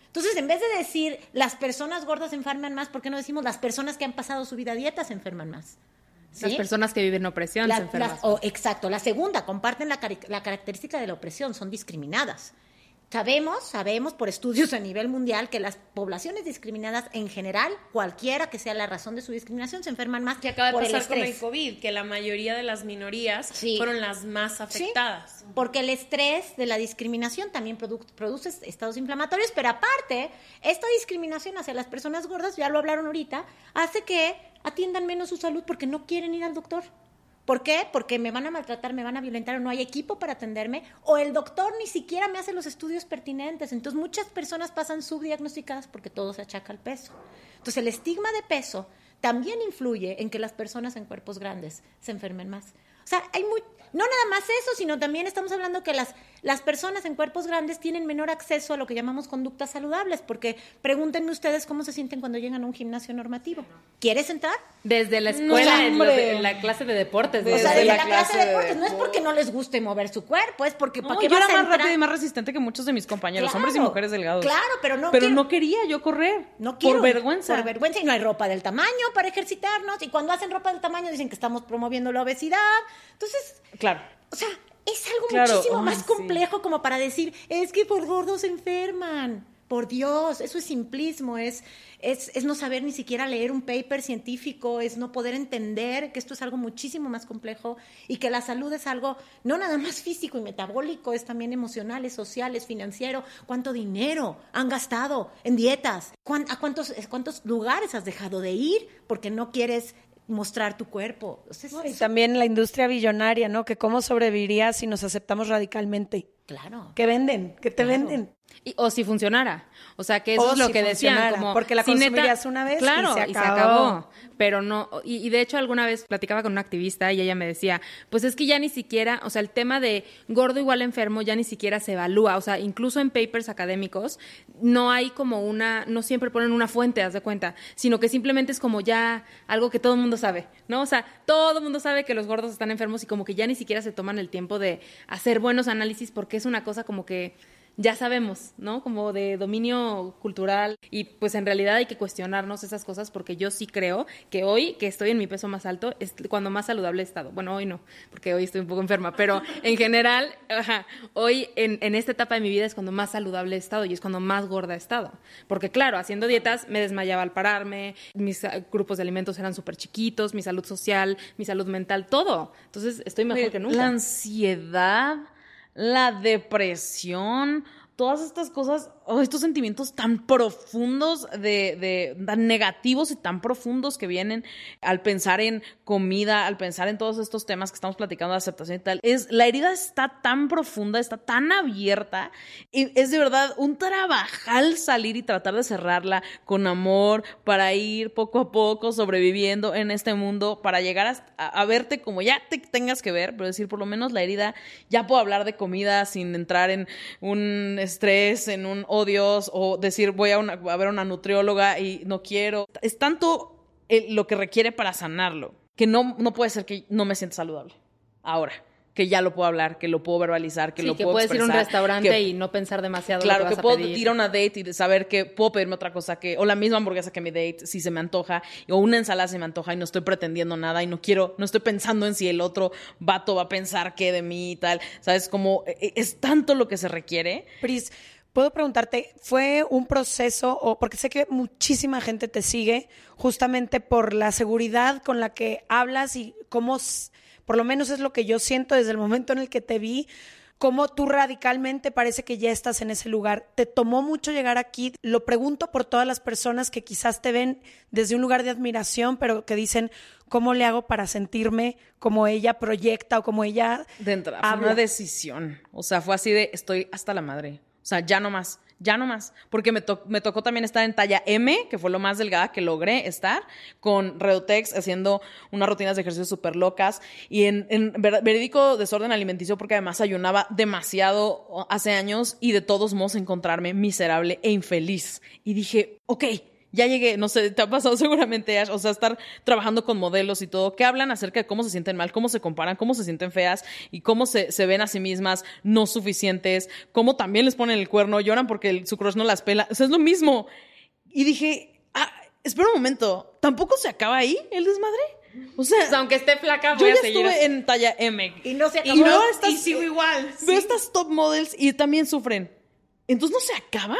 Entonces, en vez de decir las personas gordas enferman más, ¿por qué no decimos las personas que han pasado su vida a dieta se enferman más? Las personas que viven opresión se enferman. exacto. La segunda, comparten la, la característica de la opresión, son discriminadas. Sabemos, sabemos por estudios a nivel mundial que las poblaciones discriminadas en general, cualquiera que sea la razón de su discriminación, se enferman más que acaba de por pasar el con el COVID, que la mayoría de las minorías Sí. fueron las más afectadas. Porque el estrés de la discriminación también produ- produce estados inflamatorios, pero aparte, esta discriminación hacia las personas gordas, ya lo hablaron ahorita, hace que atiendan menos su salud porque no quieren ir al doctor. ¿Por qué? Porque me van a maltratar, me van a violentar o no hay equipo para atenderme o el doctor ni siquiera me hace los estudios pertinentes. Entonces muchas personas pasan subdiagnosticadas porque todo se achaca al peso. Entonces el estigma de peso también influye en que las personas en cuerpos grandes se enfermen más. O sea, hay muy, no nada más eso, sino también estamos hablando que las, las personas en cuerpos grandes tienen menor acceso a lo que llamamos conductas saludables, porque pregúntenme ustedes cómo se sienten cuando llegan a un gimnasio normativo. ¿Quieres entrar? Desde la escuela, en, la clase de deportes. O sea, Desde desde la la, clase clase de de deportes. No es porque no les guste mover su cuerpo, es porque No, ¿para qué yo era vas más rápida y más resistente que muchos de mis compañeros, Claro, hombres y mujeres delgados. Claro, pero no Pero quiero- no quería yo correr. No quiero. Por vergüenza. Por vergüenza y no hay ropa del tamaño para ejercitarnos. Y cuando hacen ropa del tamaño dicen que estamos promoviendo la obesidad. Entonces, Claro. o sea, es algo Claro, muchísimo más sí. complejo como para decir, es que por gordos se enferman. Por Dios, eso es simplismo, es, es, es no saber ni siquiera leer un paper científico, es no poder entender que esto es algo muchísimo más complejo y que la salud es algo no nada más físico y metabólico, es también emocional, es social, es financiero. ¿Cuánto dinero han gastado en dietas? ¿Cuán- ¿A cuántos, cuántos lugares has dejado de ir porque no quieres mostrar tu cuerpo? No, y también la industria billonaria, ¿no? Que cómo sobreviviría si nos aceptamos radicalmente. claro. ¿Qué venden? ¿Qué te venden? Y- o si funcionara. O sea, que eso O es lo si que decían. Como, porque la si neta- consumirías una vez y claro, se y se acabó. acabó. Pero no, y, y de hecho alguna vez platicaba con una activista y ella me decía, pues es que ya ni siquiera, o sea, el tema de gordo igual enfermo ya ni siquiera se evalúa. O sea, incluso en papers académicos no hay como una, no siempre ponen una fuente, haz de cuenta, sino que simplemente es como ya algo que todo el mundo sabe, ¿no? O sea, todo el mundo sabe que los gordos están enfermos y como que ya ni siquiera se toman el tiempo de hacer buenos análisis porque es una cosa como que ya sabemos, ¿no? Como de dominio cultural y pues en realidad hay que cuestionarnos esas cosas porque yo sí creo que hoy que estoy en mi peso más alto es cuando más saludable he estado. Bueno, hoy no, porque hoy estoy un poco enferma, pero en general, ajá, hoy en, en esta etapa de mi vida es cuando más saludable he estado y es cuando más gorda he estado. Porque claro, haciendo dietas me desmayaba al pararme, mis ah, grupos de alimentos eran súper chiquitos, mi salud social, mi salud mental, todo. Entonces estoy mejor que nunca. La ansiedad, la depresión, todas estas cosas, o estos sentimientos tan profundos de, de tan negativos y tan profundos que vienen al pensar en comida, al pensar en todos estos temas que estamos platicando de aceptación y tal, es la herida está tan profunda, está tan abierta y es de verdad un trabajal salir y tratar de cerrarla con amor para ir poco a poco sobreviviendo en este mundo para llegar a, a verte como ya te tengas que ver, pero decir por lo menos la herida ya puedo hablar de comida sin entrar en un estrés, en un odios o decir voy a, una, a ver a una nutrióloga y no quiero. Es tanto eh, lo que requiere para sanarlo que no, no puede ser que no me sienta saludable ahora. Que ya lo puedo hablar, que lo puedo verbalizar, que Sí, lo que puedo puedes ir a un restaurante que- y no pensar demasiado Claro, lo que que, vas puedo a pedir. ir a una date y saber que puedo pedirme otra cosa que, o la misma hamburguesa que mi date, si se me antoja, o una ensalada si me antoja y no estoy pretendiendo nada y no quiero, no estoy pensando en si el otro vato va a pensar qué de mí y tal. ¿Sabes? Como eh, es tanto lo que se requiere. Pris, puedo preguntarte, ¿fue un proceso o porque sé que muchísima gente te sigue justamente por la seguridad con la que hablas y cómo, por lo menos es lo que yo siento desde el momento en el que te vi, cómo tú radicalmente parece que ya estás en ese lugar. ¿Te tomó mucho llegar aquí? Lo pregunto por todas las personas que quizás te ven desde un lugar de admiración, pero que dicen, ¿cómo le hago para sentirme como ella proyecta o como ella... De entrada, fue una decisión. O sea, fue así de, estoy hasta la madre. O sea, ya no más ya no más, porque me, me, tocó también estar en talla M, que fue lo más delgada que logré estar, con Redotex haciendo unas rutinas de ejercicio súper locas y en, en verídico desorden alimenticio, porque además ayunaba demasiado hace años y de todos modos encontrarme miserable e infeliz. Y dije, ok, ya llegué, no sé, te ha pasado seguramente, Ash, o sea, estar trabajando con modelos y todo, que hablan acerca de cómo se sienten mal, cómo se comparan, cómo se sienten feas y cómo se, se ven a sí mismas no suficientes, cómo también les ponen el cuerno, lloran porque su crush no las pela, o sea, es lo mismo. Y dije, ah, espera un momento, ¿tampoco se acaba ahí el desmadre? O sea, aunque esté flaca, voy yo ya estuve en talla M. Y no se acabó. Y, y sigo igual. Veo estas top models y también sufren. Entonces no se acaba.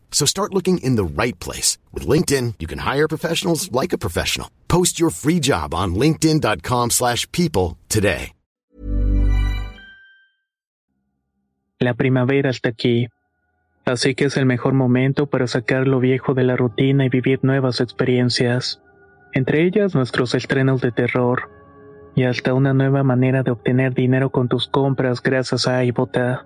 So start looking in the right place. With LinkedIn, you can hire professionals like a professional. Post your free job on linkedin.com slash people today. La primavera está aquí. Así que es el mejor momento para sacar lo viejo de la rutina y vivir nuevas experiencias. Entre ellas nuestros estrenos de terror. Y hasta una nueva manera de obtener dinero con tus compras gracias a iBota.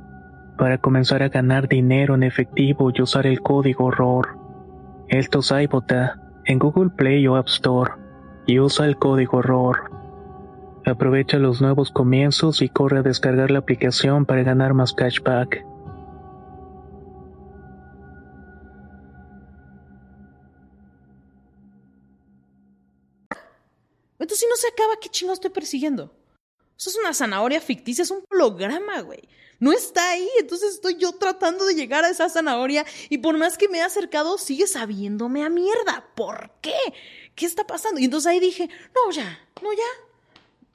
para comenzar a ganar dinero en efectivo y usar el código ROR. Esto es iBota en Google Play o App Store y usa el código ROR. Aprovecha los nuevos comienzos y corre a descargar la aplicación para ganar más cashback. Entonces, si no se acaba, ¿qué chingo estoy persiguiendo? Eso es una zanahoria ficticia, es un holograma, güey no está ahí. Entonces estoy yo tratando de llegar a esa zanahoria y por más que me he acercado, sigue sabiéndome a mierda. ¿Por qué? ¿Qué está pasando? Y entonces ahí dije, no, ya, no, ya,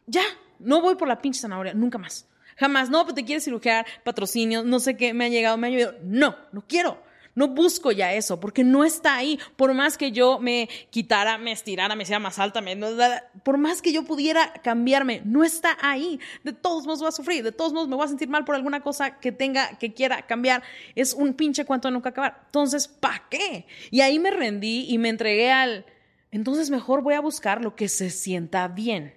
ya, no voy por la pinche zanahoria, nunca más. Jamás, no, pues te quieres cirugiar, patrocinio, no sé qué, me ha llegado, me ha llegado. No, no quiero. No busco ya eso, porque no está ahí. Por más que yo me quitara, me estirara, me sea más alta, me, por más que yo pudiera cambiarme, no está ahí. De todos modos voy a sufrir, de todos modos me voy a sentir mal por alguna cosa que tenga, que quiera cambiar. Es un pinche cuento de nunca acabar. Entonces, ¿para qué? Y ahí me rendí y me entregué al... Entonces mejor voy a buscar lo que se sienta bien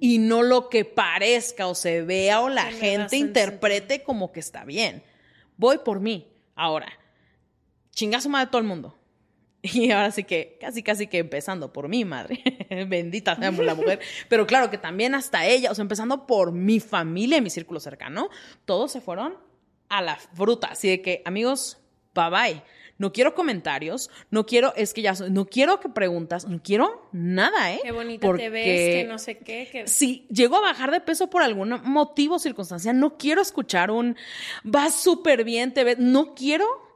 y no lo que parezca o se vea o la gente interprete como que está bien. Voy por mí. Ahora, chingazo de todo el mundo. Y ahora sí que, casi, casi que empezando por mi madre, bendita sea la mujer, pero claro que también hasta ella, o sea, empezando por mi familia, mi círculo cercano, todos se fueron a la fruta. Así de que, amigos, bye bye. No quiero comentarios, no quiero, es que ya, no quiero que preguntas, no quiero nada, ¿eh? Qué bonita te ves, que no sé qué. Que... Si llego a bajar de peso por algún motivo o circunstancia, no quiero escuchar un, vas súper bien, te ves, no quiero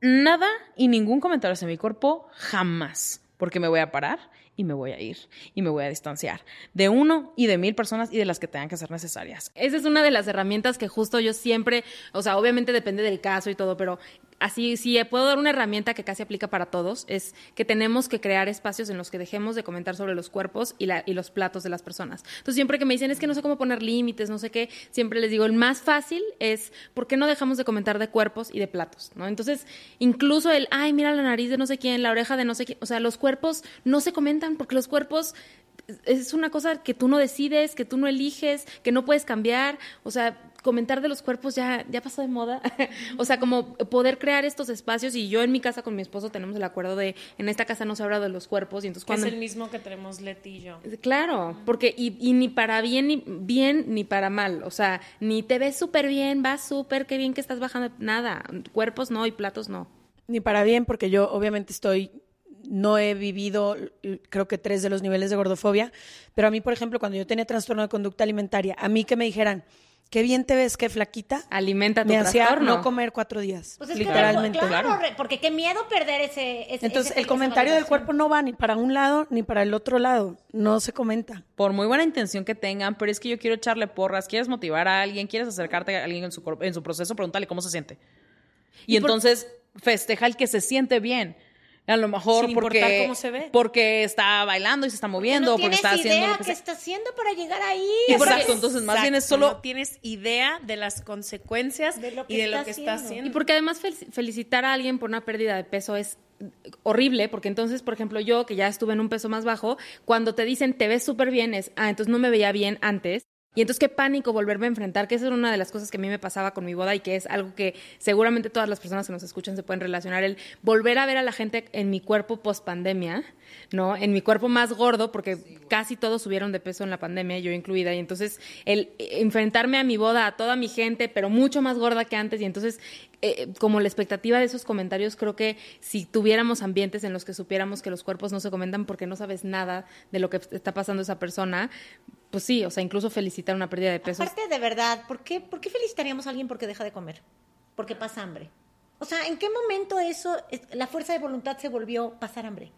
nada y ningún comentario hacia mi cuerpo jamás, porque me voy a parar y me voy a ir y me voy a distanciar de uno y de mil personas y de las que tengan que ser necesarias. Esa es una de las herramientas que justo yo siempre, o sea, obviamente depende del caso y todo, pero así, si puedo dar una herramienta que casi aplica para todos, es que tenemos que crear espacios en los que dejemos de comentar sobre los cuerpos y, los platos de las personas. Entonces, siempre que me dicen, es que no sé cómo poner límites, no sé qué, siempre les digo, el más fácil es, ¿por qué no dejamos de comentar de cuerpos y de platos? ¿no? Entonces, incluso el, ay, mira la nariz de no sé quién, la oreja de no sé quién, o sea, los cuerpos no se comentan porque los cuerpos es una cosa que tú no decides, que tú no eliges, que no puedes cambiar, o sea, comentar de los cuerpos ya, ya pasó de moda. o sea, como poder crear estos espacios y yo en mi casa con mi esposo tenemos el acuerdo de en esta casa no se habla de los cuerpos y entonces cuando... Es el mismo que tenemos Leti y yo. Claro, porque y, y ni para bien ni bien ni para mal, o sea, ni te ves súper bien, vas súper, qué bien que estás bajando, nada, cuerpos no y platos no. Ni para bien porque yo obviamente estoy no he vivido, creo que tres de los niveles de gordofobia, pero a mí, por ejemplo, cuando yo tenía trastorno de conducta alimentaria, a mí que me dijeran, qué bien te ves, qué flaquita. Alimenta tu Me hacía no comer cuatro días, pues literalmente. claro, porque qué miedo perder ese... Entonces, el comentario del cuerpo no va ni para un lado ni para el otro lado. No se comenta. Por muy buena intención que tengan, pero es que yo quiero echarle porras, quieres motivar a alguien, quieres acercarte a alguien en su, en su proceso, pregúntale cómo se siente. Y, entonces festeja el que se siente bien. A lo mejor porque, cómo se ve. porque está bailando y se está moviendo, porque, está haciendo lo que, está haciendo para llegar ahí. Exacto, entonces más bien es solo tienes idea de las consecuencias y de lo que está haciendo. Y porque además felicitar a alguien por una pérdida de peso es horrible, porque entonces, por ejemplo, yo que ya estuve en un peso más bajo, cuando te dicen te ves súper bien, es, ah, entonces no me veía bien antes, y entonces qué pánico volverme a enfrentar, que esa era una de las cosas que a mí me pasaba con mi boda y que es algo que seguramente todas las personas que nos escuchan se pueden relacionar, el volver a ver a la gente en mi cuerpo post pandemia, ¿no? En mi cuerpo más gordo, porque casi todos subieron de peso en la pandemia, yo incluida, y entonces el enfrentarme a mi boda, a toda mi gente, pero mucho más gorda que antes, y entonces eh, como la expectativa de esos comentarios, creo que si tuviéramos ambientes en los que supiéramos que los cuerpos no se comentan porque no sabes nada de lo que está pasando esa persona, pues sí, o sea, incluso felicitar una pérdida de peso. Aparte, de verdad, ¿por qué, ¿por qué felicitaríamos a alguien porque deja de comer? Porque pasa hambre. O sea, ¿en qué momento eso, la fuerza de voluntad se volvió pasar hambre?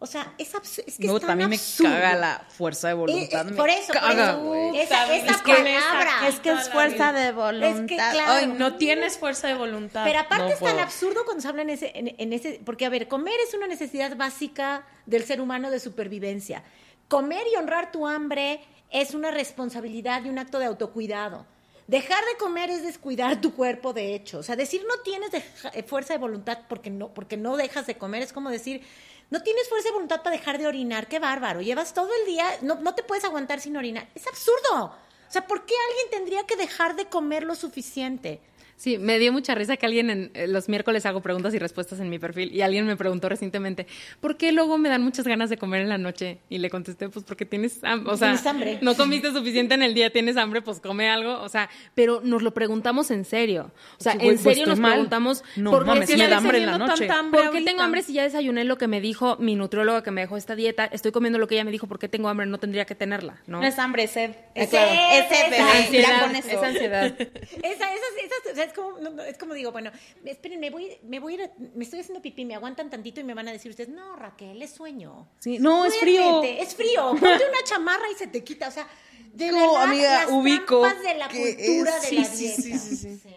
O sea, es, es que no, es tan también me caga la fuerza de voluntad. Eh, eh, por eso, caga, por eso. Esa, esa es palabra. es que es fuerza de voluntad. Es que, claro, Ay, no tienes fuerza de voluntad. Pero aparte es tan absurdo cuando se habla en ese, en ese... Porque, a ver, comer es una necesidad básica del ser humano de supervivencia. Comer y honrar tu hambre es una responsabilidad y un acto de autocuidado. Dejar de comer es descuidar tu cuerpo, de hecho. O sea, decir no tienes eh, fuerza de voluntad porque no, porque no dejas de comer es como decir no tienes fuerza de voluntad para dejar de orinar. Qué bárbaro. Llevas todo el día, no, no te puedes aguantar sin orinar. Es absurdo. O sea, ¿por qué alguien tendría que dejar de comer lo suficiente? Sí, me dio mucha risa que alguien en eh, los miércoles hago preguntas y respuestas en mi perfil y alguien me preguntó recientemente, ¿por qué luego me dan muchas ganas de comer en la noche? Y le contesté, pues porque tienes, hambre, o sea, hambre. no comiste suficiente en el día, tienes hambre, pues come algo, o sea, pero nos lo preguntamos en serio. O sea, en pues, serio nos preguntamos, ¿por qué me da hambre en la noche? ¿Por qué tengo hambre si ya desayuné lo que me dijo mi nutrióloga que me dejó esta dieta? Estoy comiendo lo que ella me dijo, ¿por qué tengo hambre? No tendría que tenerla, ¿no? No es hambre, es sed. Es sed, es sed, ansiedad, es ansiedad. esa, esa, esa, es como, es como digo, bueno, esperen, me voy, me voy a ir, me estoy haciendo pipí, me aguantan tantito y me van a decir ustedes, no, Raquel, es sueño. Sí, no, es frío. Es frío. Ponte una chamarra y se te quita. O sea, de no, verdad, amiga, las ubico de la cultura de sí, la sí, dieta. Sí, sí, sí.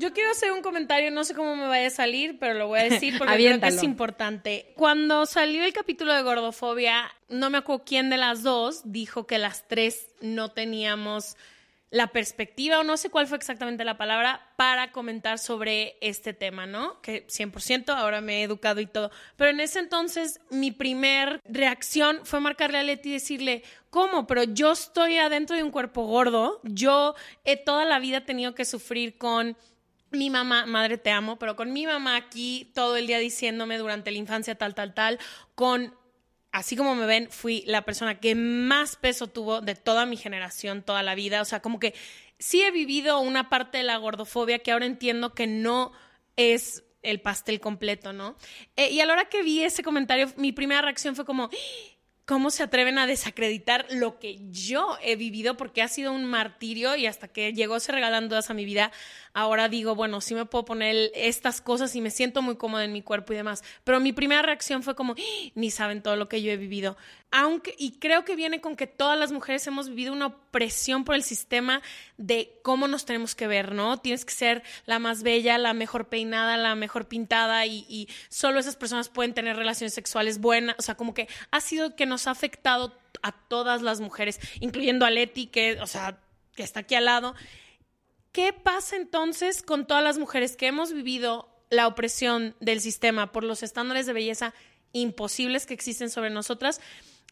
Yo quiero hacer un comentario, no sé cómo me vaya a salir, pero lo voy a decir porque creo que es importante. Cuando salió el capítulo de gordofobia, no me acuerdo quién de las dos dijo que las tres no teníamos la perspectiva, o no sé cuál fue exactamente la palabra, para comentar sobre este tema, ¿no? Que 100%, ahora me he educado y todo. Pero en ese entonces, mi primer reacción fue marcarle a Leti y decirle, ¿cómo? Pero yo estoy adentro de un cuerpo gordo, yo he toda la vida tenido que sufrir con mi mamá, madre te amo, pero con mi mamá aquí todo el día diciéndome durante la infancia tal, tal, tal, con así como me ven, fui la persona que más peso tuvo de toda mi generación, toda la vida. O sea, como que sí he vivido una parte de la gordofobia que ahora entiendo que no es el pastel completo, ¿no? Eh, y a la hora que vi ese comentario, mi primera reacción fue como, cómo se atreven a desacreditar lo que yo he vivido porque ha sido un martirio y hasta que llegó se regalan dudas a mi vida, ahora digo, bueno, sí me puedo poner estas cosas y me siento muy cómoda en mi cuerpo y demás. Pero mi primera reacción fue como, ¡Ah! ni saben todo lo que yo he vivido. Aunque, y creo que viene con que todas las mujeres hemos vivido una opresión por el sistema de cómo nos tenemos que ver, ¿no? Tienes que ser la más bella, la mejor peinada, la mejor pintada y, y solo esas personas pueden tener relaciones sexuales buenas. O sea, como que ha sido que nos ha afectado a todas las mujeres, incluyendo a Leti, que, o sea, que está aquí al lado. ¿Qué pasa entonces con todas las mujeres que hemos vivido la opresión del sistema por los estándares de belleza imposibles que existen sobre nosotras?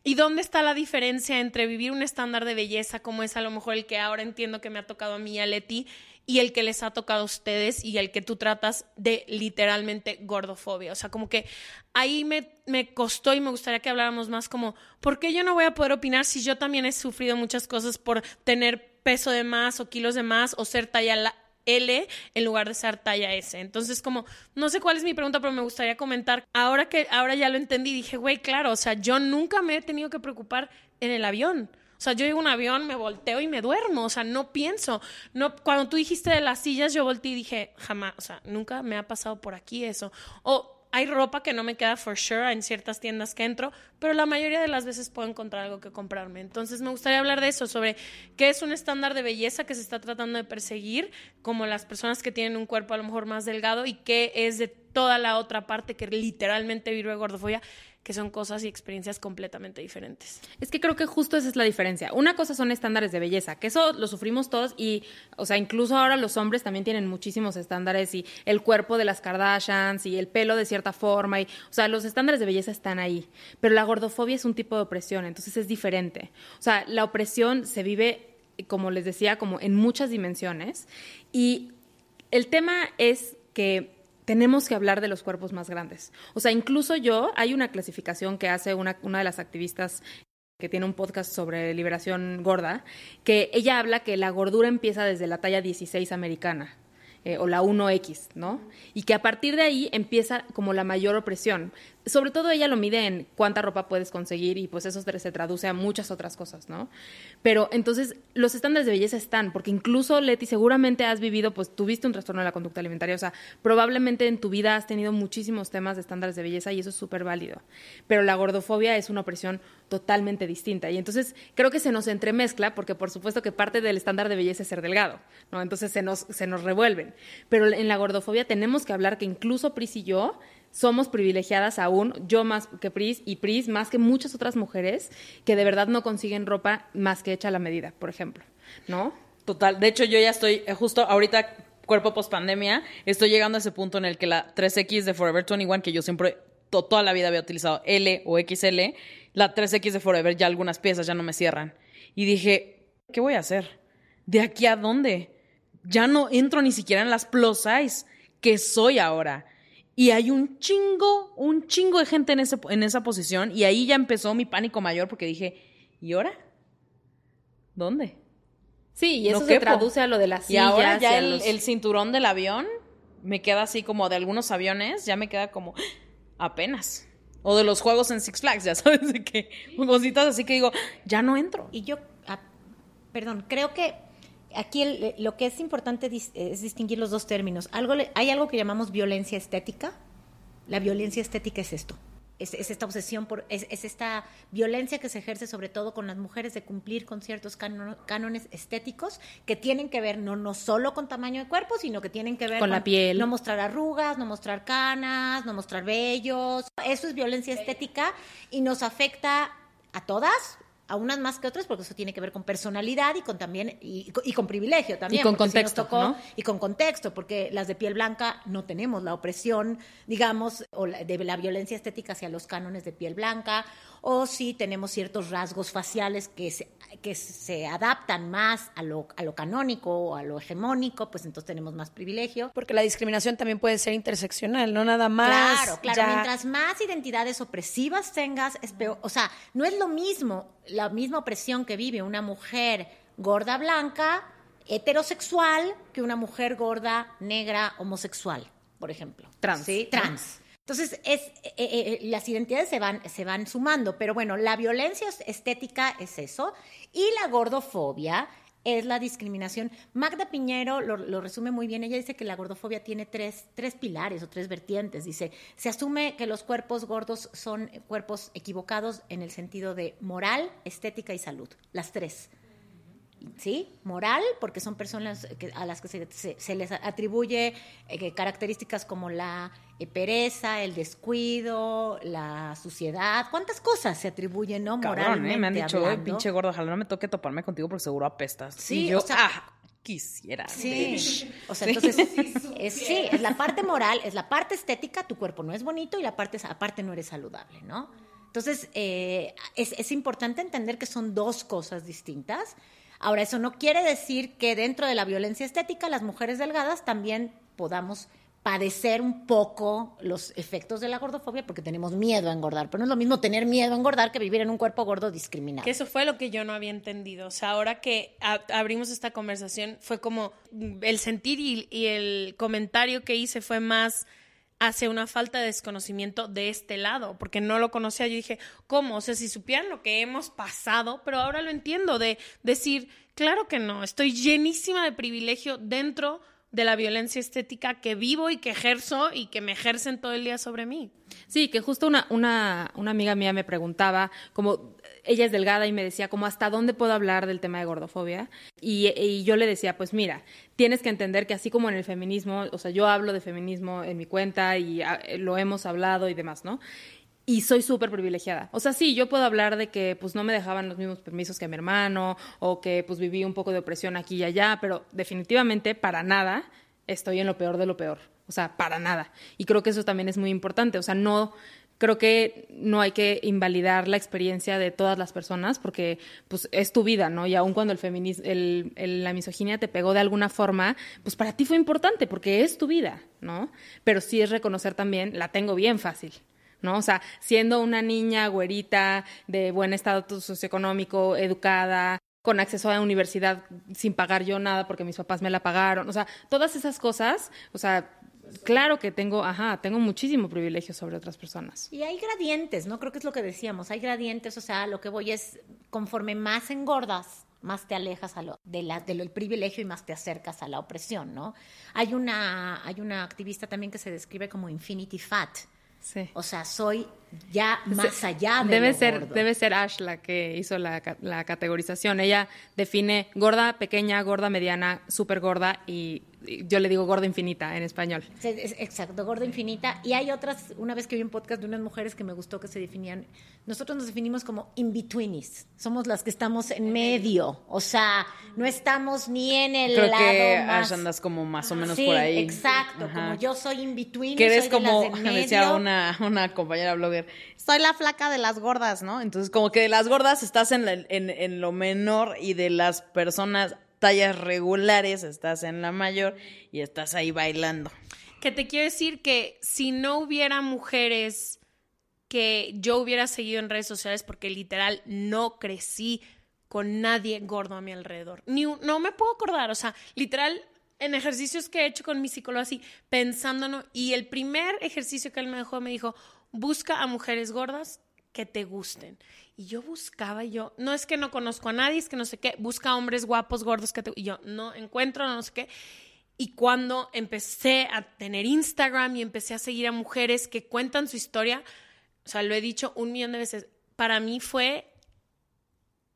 ¿Y dónde está la diferencia entre vivir un estándar de belleza como es a lo mejor el que ahora entiendo que me ha tocado a mí y a Leti y el que les ha tocado a ustedes y el que tú tratas de literalmente gordofobia? O sea, como que ahí me, me costó y me gustaría que habláramos más como, ¿por qué yo no voy a poder opinar si yo también he sufrido muchas cosas por tener peso de más o kilos de más o ser talla L en lugar de ser talla S. Entonces, como, no sé cuál es mi pregunta, pero me gustaría comentar. Ahora que ahora ya lo entendí, dije, güey, claro, o sea, yo nunca me he tenido que preocupar en el avión. O sea, yo llego a un avión, me volteo y me duermo. O sea, no pienso. No, cuando tú dijiste de las sillas, yo volteé y dije, jamás, o sea, nunca me ha pasado por aquí eso. O hay ropa que no me queda for sure en ciertas tiendas que entro, pero la mayoría de las veces puedo encontrar algo que comprarme. Entonces me gustaría hablar de eso, sobre qué es un estándar de belleza que se está tratando de perseguir, como las personas que tienen un cuerpo a lo mejor más delgado, y qué es de toda la otra parte que literalmente vive gordofobia, que son cosas y experiencias completamente diferentes. Es que creo que justo esa es la diferencia. Una cosa son estándares de belleza, que eso lo sufrimos todos y, o sea, incluso ahora los hombres también tienen muchísimos estándares y el cuerpo de las Kardashians y el pelo de cierta forma y, o sea, los estándares de belleza están ahí. Pero la gordofobia es un tipo de opresión, entonces es diferente. O sea, la opresión se vive, como les decía, como en muchas dimensiones y el tema es que tenemos que hablar de los cuerpos más grandes. O sea, incluso yo, hay una clasificación que hace una, una de las activistas que tiene un podcast sobre liberación gorda, que ella habla que la gordura empieza desde la talla 16 americana. Eh, o la 1X, ¿no? Y que a partir de ahí empieza como la mayor opresión sobre todo ella lo mide en cuánta ropa puedes conseguir y pues eso se traduce a muchas otras cosas, ¿no? Pero entonces los estándares de belleza están, porque incluso Leti seguramente has vivido, pues tuviste un trastorno de la conducta alimentaria, o sea, probablemente en tu vida has tenido muchísimos temas de estándares de belleza y eso es súper válido. Pero la gordofobia es una opresión totalmente distinta y entonces creo que se nos entremezcla porque por supuesto que parte del estándar de belleza es ser delgado, ¿no? Entonces se nos, se nos revuelven. Pero en la gordofobia tenemos que hablar que incluso Pris y yo somos privilegiadas aún, yo más que Pris y Pris más que muchas otras mujeres que de verdad no consiguen ropa más que hecha a la medida, por ejemplo, ¿no? Total, de hecho yo ya estoy eh, justo ahorita cuerpo post pandemia, estoy llegando a ese punto en el que la 3X de Forever 21 que yo siempre toda la vida había utilizado L o XL, la 3X de Forever ya algunas piezas ya no me cierran. Y dije, ¿qué voy a hacer? ¿De aquí a dónde? Ya no entro ni siquiera en las plus size que soy ahora. Y hay un chingo, un chingo de gente en, ese, en esa posición. Y ahí ya empezó mi pánico mayor porque dije, ¿y ahora? ¿Dónde? Sí, y eso se traduce a lo de las sillas. Y ahora ya el, cinturón del avión me queda así como de algunos aviones, ya me queda como apenas. O de los juegos en Six Flags, ya sabes, de que cositas así que digo, ya no entro. Y yo, ah, perdón, creo que aquí lo que es importante es distinguir los dos términos. Algo, hay algo que llamamos violencia estética. La violencia estética es esto. Es, esta obsesión por, es, esta violencia que se ejerce sobre todo con las mujeres de cumplir con ciertos cánones estéticos que tienen que ver no, no solo con tamaño de cuerpo, sino que tienen que ver con, la piel. No mostrar arrugas, no mostrar canas, no mostrar vellos. Eso es violencia estética y nos afecta a todas a unas más que otras porque eso tiene que ver con personalidad y con también y, y con privilegio también Y con si contexto, tocó- ¿no? y con contexto porque las de piel blanca no tenemos la opresión digamos o la- de la violencia estética hacia los cánones de piel blanca o si tenemos ciertos rasgos faciales que se, que se adaptan más a lo, a lo canónico o a lo hegemónico pues entonces tenemos más privilegio Porque la discriminación también puede ser interseccional, no nada más. Claro, claro. ya- Mientras más identidades opresivas tengas, es peor. O sea, no es lo mismo la misma opresión que vive una mujer gorda blanca, heterosexual, que una mujer gorda negra homosexual, por ejemplo. Trans, Sí, trans. Entonces, es, eh, eh, las identidades se van, se van sumando, pero bueno, la violencia estética es eso y la gordofobia es la discriminación. Magda Piñero lo, lo resume muy bien. Ella dice que la gordofobia tiene tres, tres pilares o tres vertientes. Dice, se asume que los cuerpos gordos son cuerpos equivocados en el sentido de moral, estética y salud. Las tres. ¿Sí? Moral, porque son personas que- a las que se, se- se les atribuye eh, características como la eh, pereza, el descuido, la suciedad, cuántas cosas se atribuyen, ¿no? Cabrón, Moralmente ¿eh? Me han dicho, "Oye, hablando. pinche gordo, ojalá no me toque toparme contigo porque seguro apestas. Sí, y yo, o sea- ah, quisiera. Sí, bitch. o sea, Sí. entonces, es, sí, es la parte moral, es la parte estética, tu cuerpo no es bonito y la parte, aparte no eres saludable, ¿no? Entonces, eh, es, es importante entender que son dos cosas distintas. Ahora, eso no quiere decir que dentro de la violencia estética las mujeres delgadas también podamos padecer un poco los efectos de la gordofobia porque tenemos miedo a engordar, pero no es lo mismo tener miedo a engordar que vivir en un cuerpo gordo discriminado. Que eso fue lo que yo no había entendido. O sea, ahora que abrimos esta conversación, fue como el sentir y, y el comentario que hice fue más hacia una falta de desconocimiento de este lado, porque no lo conocía. Yo dije, ¿cómo? O sea, si supieran lo que hemos pasado, pero ahora lo entiendo, de decir, claro que no, estoy llenísima de privilegio dentro de la violencia estética que vivo y que ejerzo y que me ejercen todo el día sobre mí. Sí, que justo una, una, una amiga mía me preguntaba, como ella es delgada y me decía, como hasta dónde puedo hablar del tema de gordofobia. Y, y yo le decía, pues mira, tienes que entender que así como en el feminismo, o sea, yo hablo de feminismo en mi cuenta y ah, lo hemos hablado y demás, ¿no? Y soy súper privilegiada. O sea, sí, yo puedo hablar de que pues no me dejaban los mismos permisos que mi hermano o que pues viví un poco de opresión aquí y allá, pero definitivamente para nada estoy en lo peor de lo peor. O sea, para nada. Y creo que eso también es muy importante. O sea, no creo que no hay que invalidar la experiencia de todas las personas porque pues es tu vida, ¿no? Y aun cuando el feminismo, el, el- la misoginia te pegó de alguna forma, pues para ti fue importante porque es tu vida, ¿no? Pero sí es reconocer también, la tengo bien fácil. ¿No? O sea, siendo una niña güerita, de buen estado socioeconómico, educada, con acceso a la universidad sin pagar yo nada porque mis papás me la pagaron, o sea, todas esas cosas, o sea, claro que tengo, ajá, tengo muchísimo privilegio sobre otras personas. Y hay gradientes, ¿no? Creo que es lo que decíamos, hay gradientes, o sea, lo que voy es, conforme más engordas, más te alejas a lo, de la, del privilegio y más te acercas a la opresión, ¿no? Hay una, hay una activista también que se describe como infinity fat, O sea, soy ya más allá de debe lo ser gordo. debe ser Ash la que hizo la, la categorización ella define gorda pequeña gorda mediana súper gorda y, y yo le digo gorda infinita en español Exacto, gorda infinita. Y hay otras, una vez que vi un podcast de unas mujeres que me gustó que se definían, nosotros nos definimos como in-betweenis, somos las que estamos en medio, o sea, no estamos ni en el Creo lado que más... Ash andas como más o menos sí, por ahí. exacto, Ajá. como yo soy in-between, que eres soy de las como, de en medio. decía una, una compañera blogger, soy la flaca de las gordas, ¿no? Entonces, como que de las gordas estás en, en, en lo menor y de las personas tallas regulares estás en la mayor y estás ahí bailando. Que te quiero decir que si no hubiera mujeres que yo hubiera seguido en redes sociales, porque literal no crecí con nadie gordo a mi alrededor. Ni no me puedo acordar, o sea, literal en ejercicios que he hecho con mi psicólogo así, pensándonos, y el primer ejercicio que él me dejó me dijo, busca a mujeres gordas que te gusten. Y yo buscaba, yo, no es que no conozco a nadie, es que no sé qué, busca hombres guapos, gordos que te... Y yo, no encuentro, no sé qué. Y cuando empecé a tener Instagram y empecé a seguir a mujeres que cuentan su historia, o sea, lo he dicho un millón de veces, para mí fue,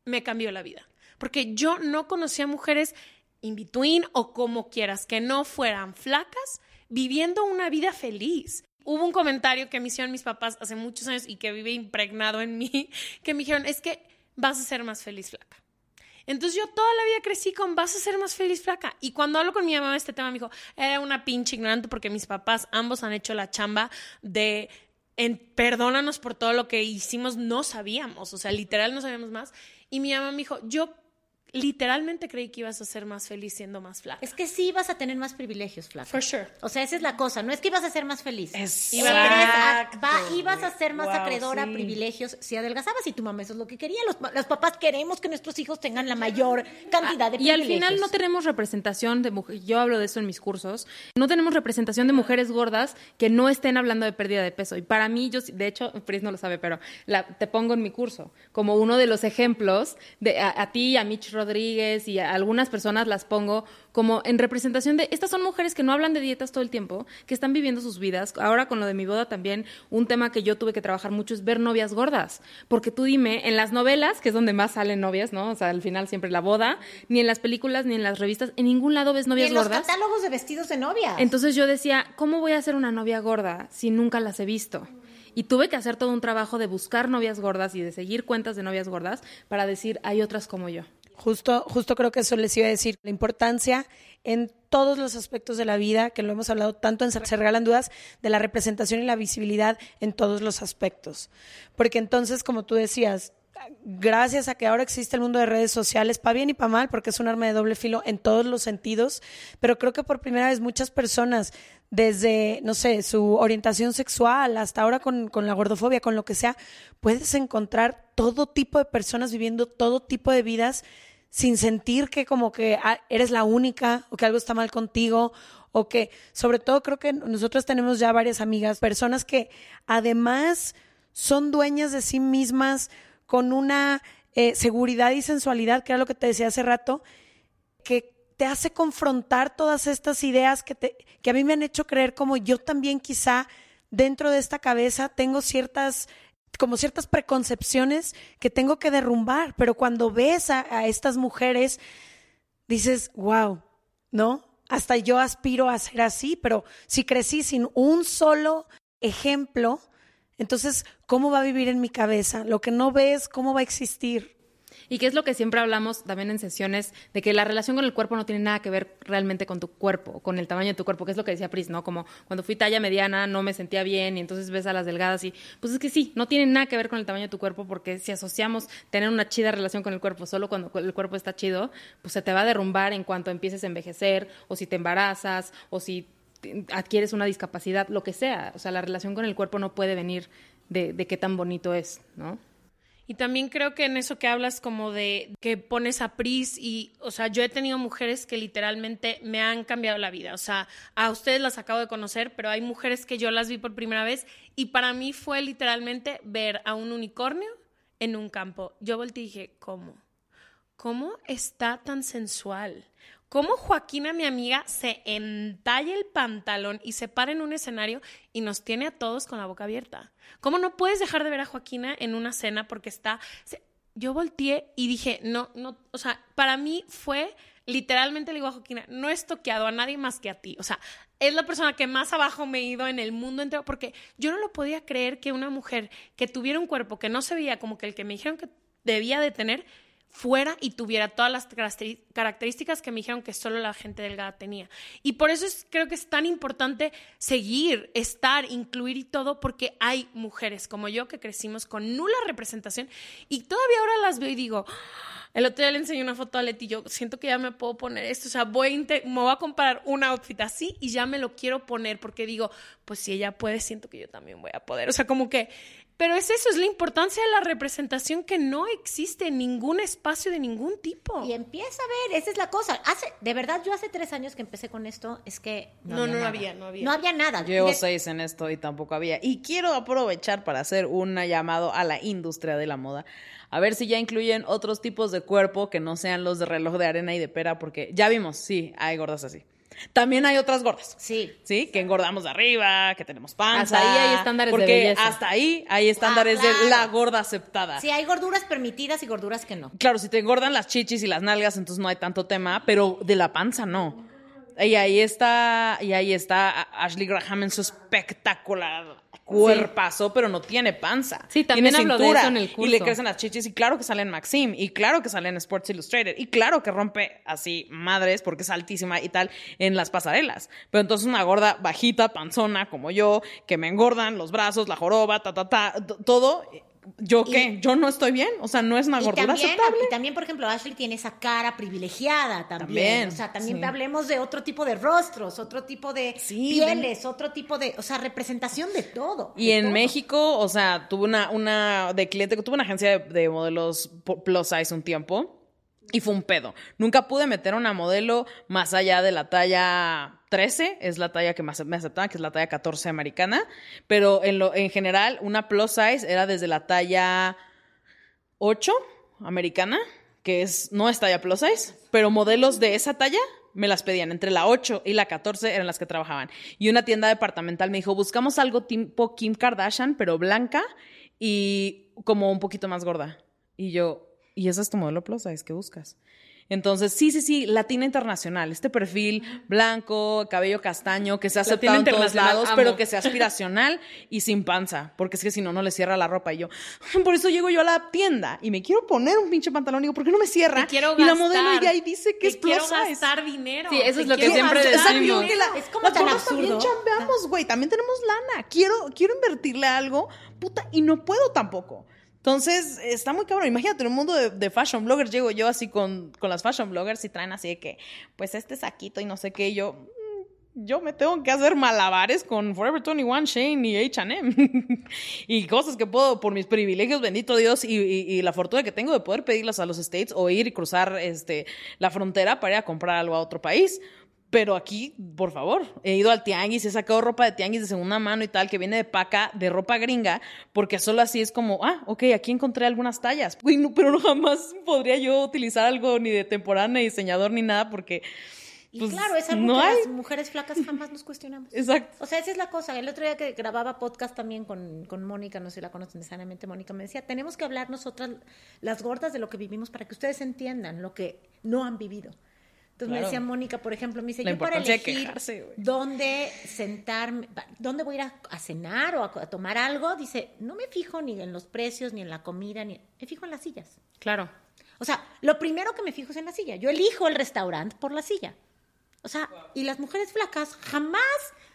me cambió la vida. Porque yo no conocía mujeres in between o como quieras, que no fueran flacas, viviendo una vida feliz. Hubo un comentario que me hicieron mis papás hace muchos años y que vive impregnado en mí, que me dijeron, es que vas a ser más feliz flaca. Entonces yo toda la vida crecí con vas a ser más feliz flaca. Y cuando hablo con mi mamá de este tema, me dijo, era una pinche ignorante porque mis papás ambos han hecho la chamba de en, perdónanos por todo lo que hicimos, no sabíamos, o sea, literal no sabíamos más. Y mi mamá me dijo, yo literalmente creí que ibas a ser más feliz siendo más flaca. Es que sí ibas a tener más privilegios, flaca. For sure. O sea, esa es la cosa. No es que ibas a ser más feliz. Exacto. Ibas a, va- ibas a ser más Wow, acreedora a sí. privilegios si adelgazabas y tu mamá eso es lo que quería. Los, los papás queremos que nuestros hijos tengan la mayor cantidad de Ah, Y al privilegios. final no tenemos representación de mujeres, yo hablo de eso en mis cursos, no tenemos representación de mujeres gordas que no estén hablando de pérdida de peso. Y para mí, yo, sí- de hecho, Pris no lo sabe, pero la- te pongo en mi curso como uno de los ejemplos, de, a, a ti, a Mitch Rodríguez y a algunas personas las pongo como en representación de, estas son mujeres que no hablan de dietas todo el tiempo, que están viviendo sus vidas. Ahora con lo de mi boda también, un tema que yo tuve que trabajar mucho es ver novias gordas. Porque tú dime, en las novelas, que es donde más salen novias, ¿no? O sea, al final siempre la boda, ni en las películas, ni en las revistas, en ningún lado ves Y novias en los gordas. catálogos de vestidos de novia. Entonces yo decía, ¿cómo voy a ser una novia gorda si nunca las he visto? Y tuve que hacer todo un trabajo de buscar novias gordas y de seguir cuentas de novias gordas para decir, hay otras como yo. Justo, justo creo que eso les iba a decir, la importancia en todos los aspectos de la vida, que lo hemos hablado tanto en Se Regalan Dudas, de la representación y la visibilidad en todos los aspectos. Porque entonces, como tú decías, gracias a que ahora existe el mundo de redes sociales, para bien y para mal, porque es un arma de doble filo en todos los sentidos, pero creo que por primera vez muchas personas, desde, no sé, su orientación sexual hasta ahora con, con la gordofobia, con lo que sea, puedes encontrar todo tipo de personas viviendo todo tipo de vidas sin sentir que como que ah, eres la única o que algo está mal contigo o que sobre todo creo que nosotros tenemos ya varias amigas, personas que además son dueñas de sí mismas con una eh, seguridad y sensualidad, que era lo que te decía hace rato, que te hace confrontar todas estas ideas que, te, que a mí me han hecho creer como yo también quizá dentro de esta cabeza tengo ciertas como ciertas preconcepciones que tengo que derrumbar, pero cuando ves a, estas mujeres dices, wow, ¿no? Hasta yo aspiro a ser así, pero si crecí sin un solo ejemplo, entonces, ¿cómo va a vivir en mi cabeza? Lo que no ves, ¿cómo va a existir? Y que es lo que siempre hablamos también en sesiones, de que la relación con el cuerpo no tiene nada que ver realmente con tu cuerpo, con el tamaño de tu cuerpo, que es lo que decía Pris, ¿no? Como cuando fui talla mediana no me sentía bien y entonces ves a las delgadas y pues es que sí, no tiene nada que ver con el tamaño de tu cuerpo porque si asociamos tener una chida relación con el cuerpo solo cuando el cuerpo está chido, pues se te va a derrumbar en cuanto empieces a envejecer o si te embarazas o si adquieres una discapacidad, lo que sea. O sea, la relación con el cuerpo no puede venir de, de qué tan bonito es, ¿no? Y también creo que en eso que hablas como de que pones a Pris y, o sea, yo he tenido mujeres que literalmente me han cambiado la vida. O sea, a ustedes las acabo de conocer, pero hay mujeres que yo las vi por primera vez y para mí fue literalmente ver a un unicornio en un campo. Yo volteé y dije, ¿cómo? ¿Cómo está tan sensual? ¿Cómo Joaquina, mi amiga, se entalla el pantalón y se para en un escenario y nos tiene a todos con la boca abierta? ¿Cómo no puedes dejar de ver a Joaquina en una cena porque está... Yo volteé y dije, no, no, o sea, para mí fue, literalmente le digo a Joaquina, no he toqueado a nadie más que a ti. O sea, es la persona que más abajo me he ido en el mundo entero porque yo no lo podía creer que una mujer que tuviera un cuerpo que no se veía como que el que me dijeron que debía de tener, fuera y tuviera todas las características que me dijeron que solo la gente delgada tenía. Y por eso es, creo que es tan importante seguir, estar, incluir y todo, porque hay mujeres como yo que crecimos con nula representación y todavía ahora las veo y digo. El otro día le enseñé una foto a Leti y yo siento que ya me puedo poner esto, o sea, voy a me voy a comprar un outfit así y ya me lo quiero poner porque digo, pues si ella puede, siento que yo también voy a poder, o sea, como que pero es eso, es la importancia de la representación que no existe en ningún espacio de ningún tipo. Y empieza a ver, esa es la cosa. Hace, de verdad, yo hace tres años que empecé con esto, es que no, No, había, no nada. había, no había. No había nada. Yo llevo De- seis en esto y tampoco había. Y quiero aprovechar para hacer un llamado a la industria de la moda. A ver si ya incluyen otros tipos de cuerpo que no sean los de reloj de arena y de pera, porque ya vimos, sí, hay gordas así. También hay otras gordas. Sí. Sí, que engordamos de arriba, que tenemos panza. Hasta ahí hay estándares de porque belleza. hasta ahí hay estándares Ah, claro. de la gorda aceptada. Sí, hay gorduras permitidas y gorduras que no. Claro, si te engordan las chichis y las nalgas, entonces no hay tanto tema, pero de la panza no. Y ahí está, y ahí está Ashley Graham en su espectacular cuerpazo, pero no tiene panza. Sí, también tiene de cintura, eso en el Y le crecen las chichis y claro que sale en Maxim y claro que sale en Sports Illustrated y claro que rompe así madres porque es altísima y tal en las pasarelas. Pero entonces una gorda bajita, panzona como yo, que me engordan los brazos, la joroba, ta, ta, ta, todo. ¿Yo qué? ¿Yo no estoy bien? O sea, no es una Y gordura también, aceptable. y también, por ejemplo, Ashley tiene esa cara privilegiada también. También, o sea, también sí. hablemos de otro tipo de rostros, otro tipo de Sí, pieles, otro tipo de, o sea, representación de todo. Y de en todo. México, o sea, tuve una, una de cliente, tuve una agencia de, de modelos plus size un tiempo y fue un pedo. Nunca pude meter una modelo más allá de la talla 13, es la talla que me aceptaban, que es la talla 14 americana, pero en, lo, en general una plus size era desde la talla 8 americana, que es no es talla plus size, pero modelos de esa talla me las pedían. Entre la 8 y la 14 eran las que trabajaban. Y una tienda departamental me dijo, buscamos algo tipo Kim Kardashian, pero blanca y como un poquito más gorda. Y yo, ¿y esa es tu modelo plus size? ¿Qué buscas? Entonces, sí, sí, sí, latina internacional, este perfil blanco, cabello castaño, que sea Latina aceptado en todos lados, amo. pero que sea aspiracional y sin panza, porque es que si no, no le cierra la ropa. Y yo, por eso llego yo a la tienda y me quiero poner un pinche pantalón y digo, ¿por qué no me cierra? Te quiero y la modelo ya ahí dice que es plus quiero size. gastar dinero. Sí, eso es lo que siempre gastar decimos. Que la- Es como las tan gordas también absurdo. chambeamos, güey. También tenemos lana. Quiero, quiero invertirle algo, puta, y no puedo tampoco. Entonces, está muy cabrón. Imagínate, en un mundo de, fashion bloggers, llego yo así con, con las fashion bloggers y traen así de que, pues este saquito y no sé qué. Yo, mm, yo me tengo que hacer malabares con Forever 21, Shane y H&M. y cosas que puedo, por mis privilegios, bendito Dios, y, y- y la fortuna que tengo de poder pedirlas a los States o ir y cruzar este, la frontera para ir a comprar algo a otro país. Pero aquí, por favor, he ido al tianguis, he sacado ropa de tianguis de segunda mano y tal, que viene de paca, de ropa gringa, porque solo así es como, ah, ok, aquí encontré algunas tallas. Uy, no, pero no jamás podría yo utilizar algo ni de temporada, ni diseñador, ni nada, porque... Y pues, claro, es algo no que hay. las mujeres flacas jamás nos cuestionamos. Exacto. O sea, esa es la cosa. El otro día que grababa podcast también con, con Mónica, no sé si la conocen necesariamente, Mónica me decía, tenemos que hablar nosotras, las gordas, de lo que vivimos para que ustedes entiendan lo que no han vivido. Entonces me decía Mónica, por ejemplo, me dice, La yo para elegir quejarse, dónde sentarme, dónde voy a ir a, a cenar o a, a tomar algo, dice, no me fijo ni en los precios, ni en la comida, ni me fijo en las sillas. Claro. O sea, lo primero que me fijo es en la silla. Yo elijo el restaurante por la silla. O sea, y las mujeres flacas jamás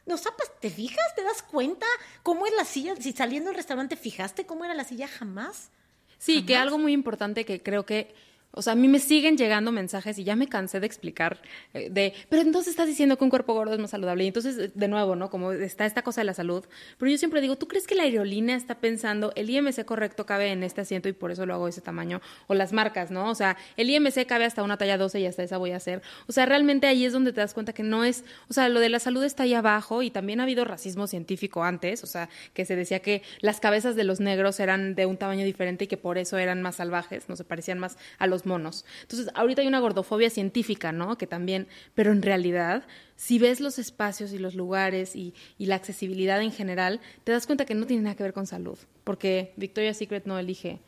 nos zapas. ¿Te fijas? ¿Te das cuenta cómo es la silla? Si saliendo del restaurante fijaste cómo era la silla, jamás. Sí, que algo muy importante que creo que, o sea, a mí me siguen llegando mensajes y ya me cansé de explicar eh, de, pero entonces estás diciendo que un cuerpo gordo es más saludable. Y entonces, eh, de nuevo, ¿no? Como está esta cosa de la salud. Pero yo siempre digo, ¿tú crees que la aerolínea está pensando, el IMC correcto cabe en este asiento y por eso lo hago de ese tamaño? O las marcas, ¿no? O sea, el IMC cabe hasta una talla 12 y hasta esa voy a hacer. O sea, realmente ahí es donde te das cuenta que no es, o sea, lo de la salud está ahí abajo y también ha habido racismo científico antes, o sea, que se decía que las cabezas de los negros eran de un tamaño diferente y que por eso eran más salvajes, no se parecían más a los monos. Entonces, ahorita hay una gordofobia científica, ¿no? Que también, pero en realidad, si ves los espacios y los lugares y, y la accesibilidad en general, te das cuenta que no tiene nada que ver con salud, porque Victoria's Secret no elige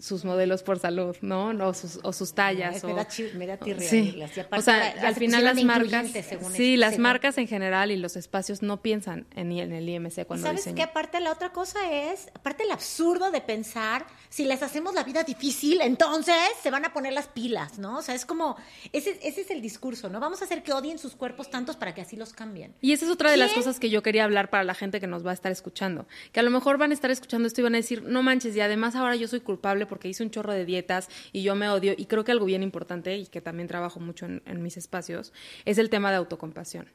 sus modelos por salud, ¿no? No, sus, o sus tallas. Me o- da chi- me da tirria Sí. aparte O sea, al final las marcas, según sí, las según- marcas en general y los espacios no piensan en, en el IMC ¿Y cuando sabes diseñan. qué? Aparte, la otra cosa es, aparte el absurdo de pensar, si les hacemos la vida difícil, entonces se van a poner las pilas, ¿no? O sea, es como, ese, ese es el discurso, ¿no? Vamos a hacer que odien sus cuerpos tantos para que así los cambien. Y esa es otra de las cosas que yo quería hablar para la gente que nos va a estar escuchando. Que a lo mejor van a estar escuchando esto y van a decir, no manches, y además ahora yo soy culpable porque hice un chorro de dietas y yo me odio. Y creo que algo bien importante y que también trabajo mucho en, mis espacios es el tema de autocompasión.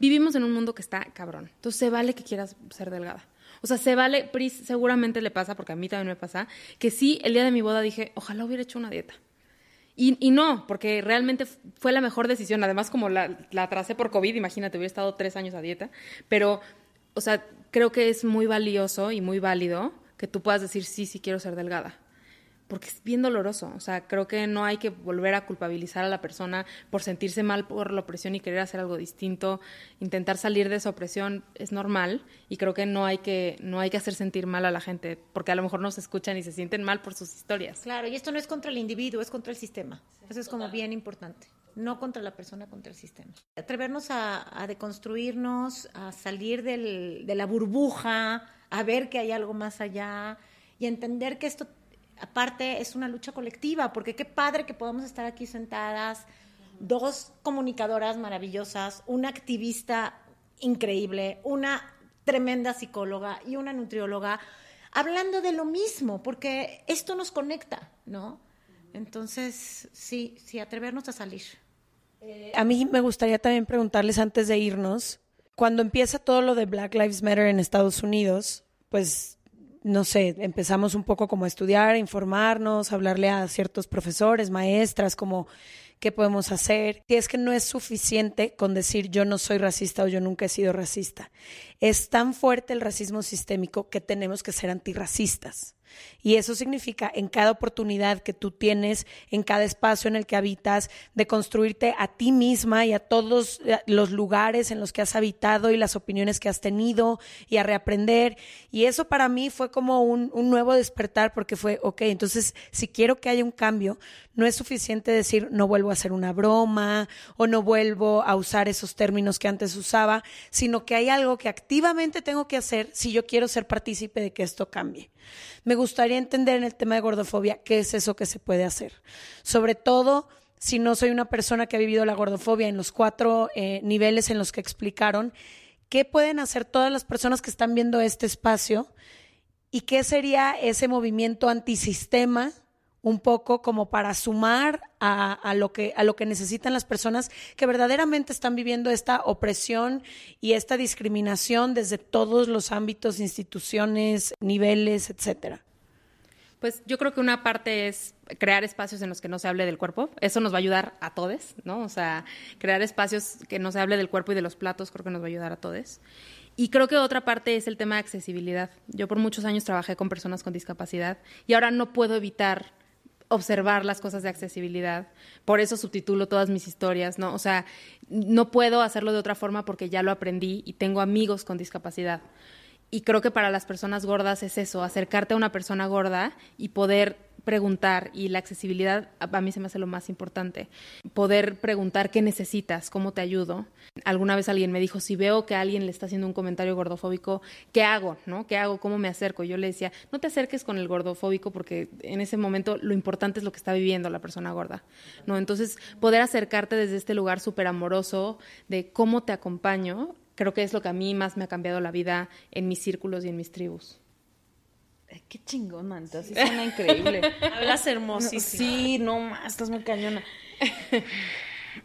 Vivimos en un mundo que está cabrón. Entonces se vale que quieras ser delgada. O sea, se vale, Pris, seguramente le pasa, porque a mí también me pasa, que sí, el día de mi boda dije, ojalá hubiera hecho una dieta. Y, no, porque realmente fue la mejor decisión. Además, como la, la tracé por COVID, imagínate, hubiera estado tres años a dieta. Pero, o sea, creo que es muy valioso y muy válido que tú puedas decir, sí, sí quiero ser delgada. Porque es bien doloroso. O sea, creo que no hay que volver a culpabilizar a la persona por sentirse mal por la opresión y querer hacer algo distinto. Intentar salir de esa opresión es normal y creo que no hay que, no hay que hacer sentir mal a la gente porque a lo mejor no se escuchan y se sienten mal por sus historias. Claro, y esto no es contra el individuo, es contra el sistema. Eso es como bien importante. No contra la persona, contra el sistema. Atrevernos a, a deconstruirnos, a salir del- de la burbuja, a ver que hay algo más allá y entender que esto, aparte, es una lucha colectiva, porque qué padre que podamos estar aquí sentadas, dos comunicadoras maravillosas, una activista increíble, una tremenda psicóloga y una nutrióloga, hablando de lo mismo, porque esto nos conecta, ¿no? Entonces, sí, sí, atrevernos a salir. A mí me gustaría también preguntarles antes de irnos, cuando empieza todo lo de Black Lives Matter en Estados Unidos, pues no sé, empezamos un poco como a estudiar, a informarnos, a hablarle a ciertos profesores, maestras, como qué podemos hacer. Y es que no es suficiente con decir yo no soy racista o yo nunca he sido racista. Es tan fuerte el racismo sistémico que tenemos que ser antirracistas. Y eso significa en cada oportunidad que tú tienes, en cada espacio en el que habitas, de construirte a ti misma y a todos eh, los lugares en los que has habitado y las opiniones que has tenido y a reaprender. Y eso para mí fue como un, nuevo despertar porque fue, ok, entonces si quiero que haya un cambio, no es suficiente decir no vuelvo a hacer una broma o no vuelvo a usar esos términos que antes usaba, sino que hay algo que activamente tengo que hacer si yo quiero ser partícipe de que esto cambie. Me gustaría entender en el tema de gordofobia qué es eso que se puede hacer. Sobre todo si no soy una persona que ha vivido la gordofobia en los cuatro eh, niveles en los que explicaron, ¿qué pueden hacer todas las personas que están viendo este espacio? ¿Y qué sería ese movimiento antisistema un poco como para sumar a, lo que, a lo que necesitan las personas que verdaderamente están viviendo esta opresión y esta discriminación desde todos los ámbitos, instituciones, niveles, etcétera. Pues yo creo que una parte es crear espacios en los que no se hable del cuerpo. Eso nos va a ayudar a todos, ¿no? O sea, crear espacios que no se hable del cuerpo y de los platos creo que nos va a ayudar a todos. Y creo que otra parte es el tema de accesibilidad. Yo por muchos años trabajé con personas con discapacidad y ahora no puedo evitar observar las cosas de accesibilidad. Por eso subtitulo todas mis historias, ¿no? O sea, no puedo hacerlo de otra forma porque ya lo aprendí y tengo amigos con discapacidad. Y creo que para las personas gordas es eso, acercarte a una persona gorda y poder preguntar y la accesibilidad a mí se me hace lo más importante. Poder preguntar qué necesitas, cómo te ayudo. Alguna vez alguien me dijo, si veo que alguien le está haciendo un comentario gordofóbico, ¿qué hago? ¿No? ¿Qué hago? ¿Cómo me acerco? Yo le decía, no te acerques con el gordofóbico porque en ese momento lo importante es lo que está viviendo la persona gorda. ¿No? Entonces, poder acercarte desde este lugar súper amoroso de cómo te acompaño, creo que es lo que a mí más me ha cambiado la vida en mis círculos y en mis tribus. Qué chingón, manita. Sí suena increíble. Hablas hermosísimo. sí, no más, estás muy cañona.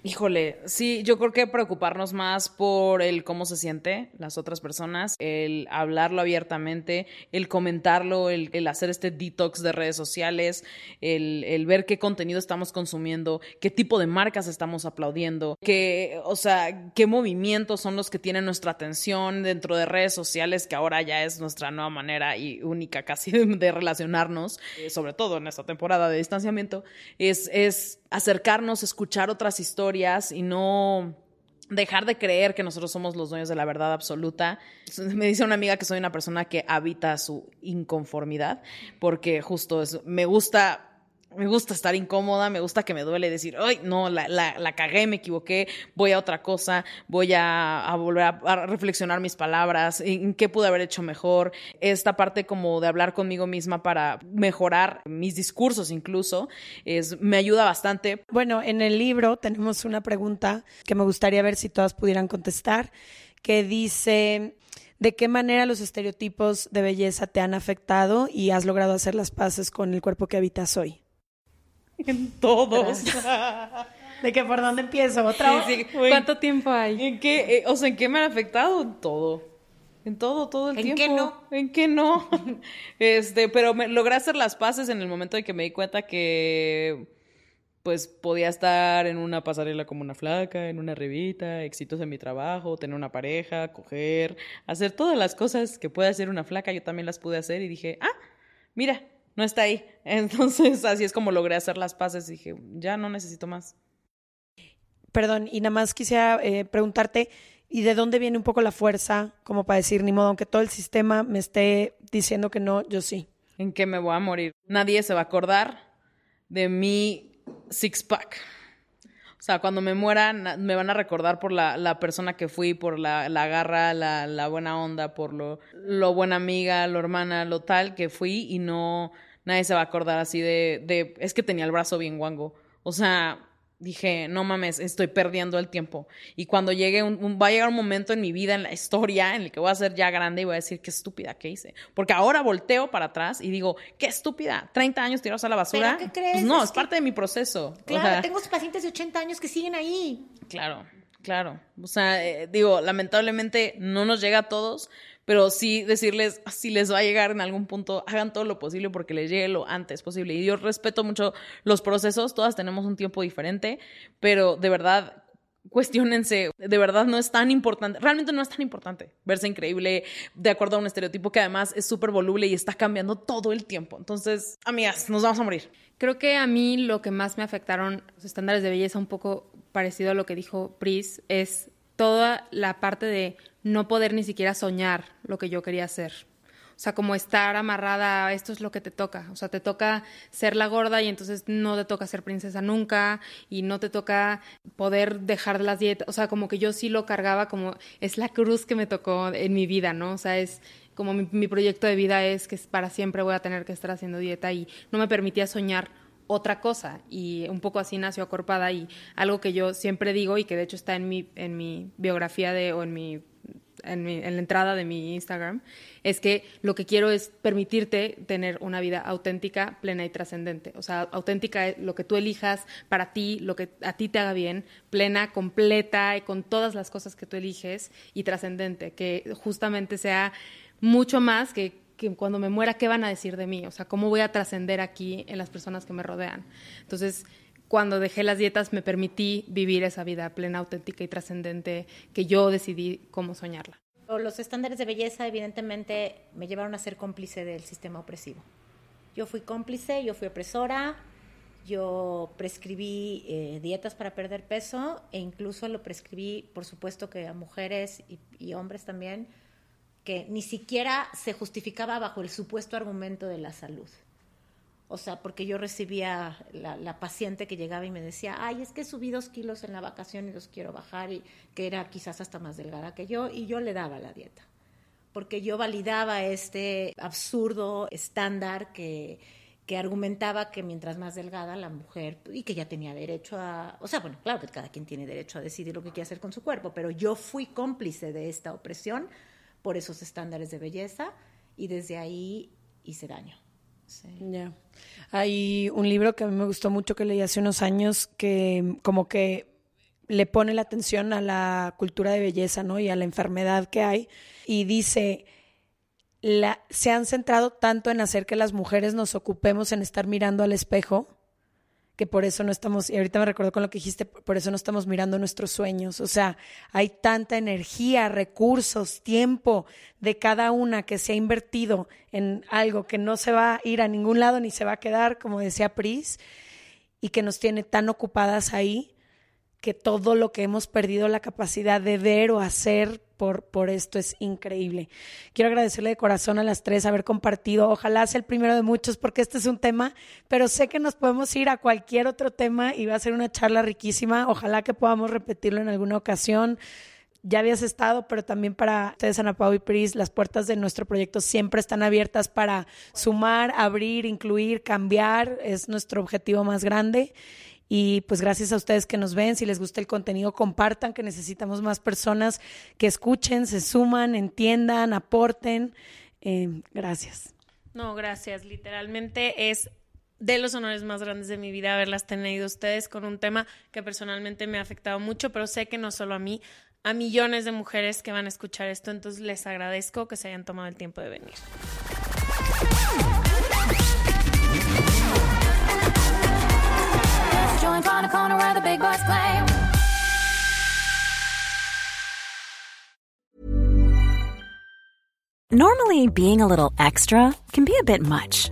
Híjole, sí, yo creo que preocuparnos más por el cómo se siente las otras personas, el hablarlo abiertamente, el comentarlo, el, hacer este detox de redes sociales, el, el, ver qué contenido estamos consumiendo, qué tipo de marcas estamos aplaudiendo, qué, o sea, qué movimientos son los que tienen nuestra atención dentro de redes sociales, que ahora ya es nuestra nueva manera y única casi de relacionarnos, eh, sobre todo en esta temporada de distanciamiento, es, es acercarnos, escuchar otras historias y no dejar de creer que nosotros somos los dueños de la verdad absoluta. Me dice una amiga que soy una persona que habita su inconformidad, porque justo es, me gusta me gusta estar incómoda, me gusta que me duele decir, ay, no, la, la, la cagué, me equivoqué, voy a otra cosa, voy a, volver a, reflexionar mis palabras, en qué pude haber hecho mejor, esta parte como de hablar conmigo misma para mejorar mis discursos incluso, es, me ayuda bastante. Bueno, en el libro tenemos una pregunta que me gustaría ver si todas pudieran contestar, que dice... ¿De qué manera los estereotipos de belleza te han afectado y has logrado hacer las paces con el cuerpo que habitas hoy? En todos. ¿De qué por dónde empiezo? ¿Otra ¿Cuánto tiempo hay? ¿En qué, eh, o sea, ¿en qué me han afectado? En todo. En todo, todo el tiempo. ¿En qué no? ¿En qué no? este, pero me, logré hacer las paces en el momento en que me di cuenta que pues podía estar en una pasarela como una flaca, en una revista, éxitos en mi trabajo, tener una pareja, coger, hacer todas las cosas que puede hacer una flaca, yo también las pude hacer y dije, ah, mira, no está ahí. Entonces, así es como logré hacer las paces. Dije, ya no necesito más. Perdón, y nada más quisiera eh, preguntarte, ¿y de dónde viene un poco la fuerza como para decir, ni modo, aunque todo el sistema me esté diciendo que no, yo sí? ¿En qué me voy a morir? Nadie se va a acordar de mi six-pack. O sea, cuando me muera, na- me van a recordar por la, la persona que fui, por la, la garra, la, la buena onda, por lo, lo buena amiga, lo hermana, lo tal que fui y no, nadie se va a acordar así de, de, es que tenía el brazo bien guango. O sea, dije, no mames, estoy perdiendo el tiempo. Y cuando llegue, un, un- va a llegar un momento en mi vida, en la historia, en el que voy a ser ya grande y voy a decir, qué estúpida que hice. Porque ahora volteo para atrás y digo, qué estúpida, 30 años tirados a la basura. ¿Pero qué crees? Pues no, Es es, que- parte de mi proceso. O Claro, sea, tengo pacientes de 80 años que siguen ahí. Claro, claro. O sea, eh, digo, lamentablemente no nos llega a todos, pero sí decirles, si les va a llegar en algún punto, hagan todo lo posible porque les llegue lo antes posible. Y yo respeto mucho los procesos, todas tenemos un tiempo diferente, pero de verdad, cuestionense, de verdad no es tan importante, realmente no es tan importante verse increíble de acuerdo a un estereotipo que además es súper voluble y está cambiando todo el tiempo. Entonces, amigas, nos vamos a morir. Creo que a mí lo que más me afectaron los estándares de belleza, un poco parecido a lo que dijo Pris, es toda la parte de no poder ni siquiera soñar lo que yo quería hacer. O sea, como estar amarrada esto es lo que te toca. O sea, te toca ser la gorda y entonces no te toca ser princesa nunca y no te toca poder dejar las dietas. O sea, como que yo sí lo cargaba como es la cruz que me tocó en mi vida, ¿no? O sea, es como mi, mi proyecto de vida es que para siempre voy a tener que estar haciendo dieta y no me permitía soñar otra cosa y un poco así nació Acorpada y algo que yo siempre digo y que de hecho está en mi, en mi biografía de, o en mi, en mi- en la entrada de mi Instagram, es que lo que quiero es permitirte tener una vida auténtica, plena y trascendente. O sea, auténtica es lo que tú elijas para ti, lo que a ti te haga bien, plena, completa y con todas las cosas que tú eliges y trascendente, que justamente sea mucho más que cuando me muera, ¿qué van a decir de mí? O sea, ¿cómo voy a trascender aquí en las personas que me rodean? Entonces, cuando dejé las dietas, me permití vivir esa vida plena, auténtica y trascendente que yo decidí cómo soñarla. Los estándares de belleza, evidentemente, me llevaron a ser cómplice del sistema opresivo. Yo fui cómplice, yo fui opresora, yo prescribí eh, dietas para perder peso e incluso lo prescribí, por supuesto, que a mujeres y, y hombres también, que ni siquiera se justificaba bajo el supuesto argumento de la salud. O sea, porque yo recibía la, la paciente que llegaba y me decía, ay, es que subí dos kilos en la vacación y los quiero bajar, y que era quizás hasta más delgada que yo, y yo le daba la dieta. Porque yo validaba este absurdo estándar que, que argumentaba que mientras más delgada la mujer, y que ya tenía derecho a, o sea, bueno, claro que cada quien tiene derecho a decidir lo que quiere hacer con su cuerpo, pero yo fui cómplice de esta opresión por esos estándares de belleza y desde ahí hice daño. Sí. Ya. Hay un libro que a mí me gustó mucho que leí hace unos años que como que le pone la atención a la cultura de belleza, ¿no? Y a la enfermedad que hay. Y dice, la, se han centrado tanto en hacer que las mujeres nos ocupemos en estar mirando al espejo, que por eso no estamos, y ahorita me recuerdo con lo que dijiste, por eso no estamos mirando nuestros sueños. O sea, hay tanta energía, recursos, tiempo de cada una que se ha invertido en algo que no se va a ir a ningún lado ni se va a quedar, como decía Pris, y que nos tiene tan ocupadas ahí que todo lo que hemos perdido la capacidad de ver o hacer por, por esto es increíble. Quiero agradecerle de corazón a las tres haber compartido. Ojalá sea el primero de muchos porque este es un tema, pero sé que nos podemos ir a cualquier otro tema y va a ser una charla riquísima. Ojalá que podamos repetirlo en alguna ocasión. Ya habías estado, pero también para ustedes, Ana Pau y Pris, las puertas de nuestro proyecto siempre están abiertas para sumar, abrir, incluir, cambiar. Es nuestro objetivo más grande. Y pues gracias a ustedes que nos ven, si les gusta el contenido, compartan, que necesitamos más personas que escuchen, se suman, entiendan, aporten. Eh, gracias. No, gracias. Literalmente es de los honores más grandes de mi vida haberlas tenido ustedes con un tema que personalmente me ha afectado mucho, pero sé que no solo a mí, a millones de mujeres que van a escuchar esto, entonces les agradezco que se hayan tomado el tiempo de venir. Join on a corner where the big boys play. Normally, being a little extra can be a bit much,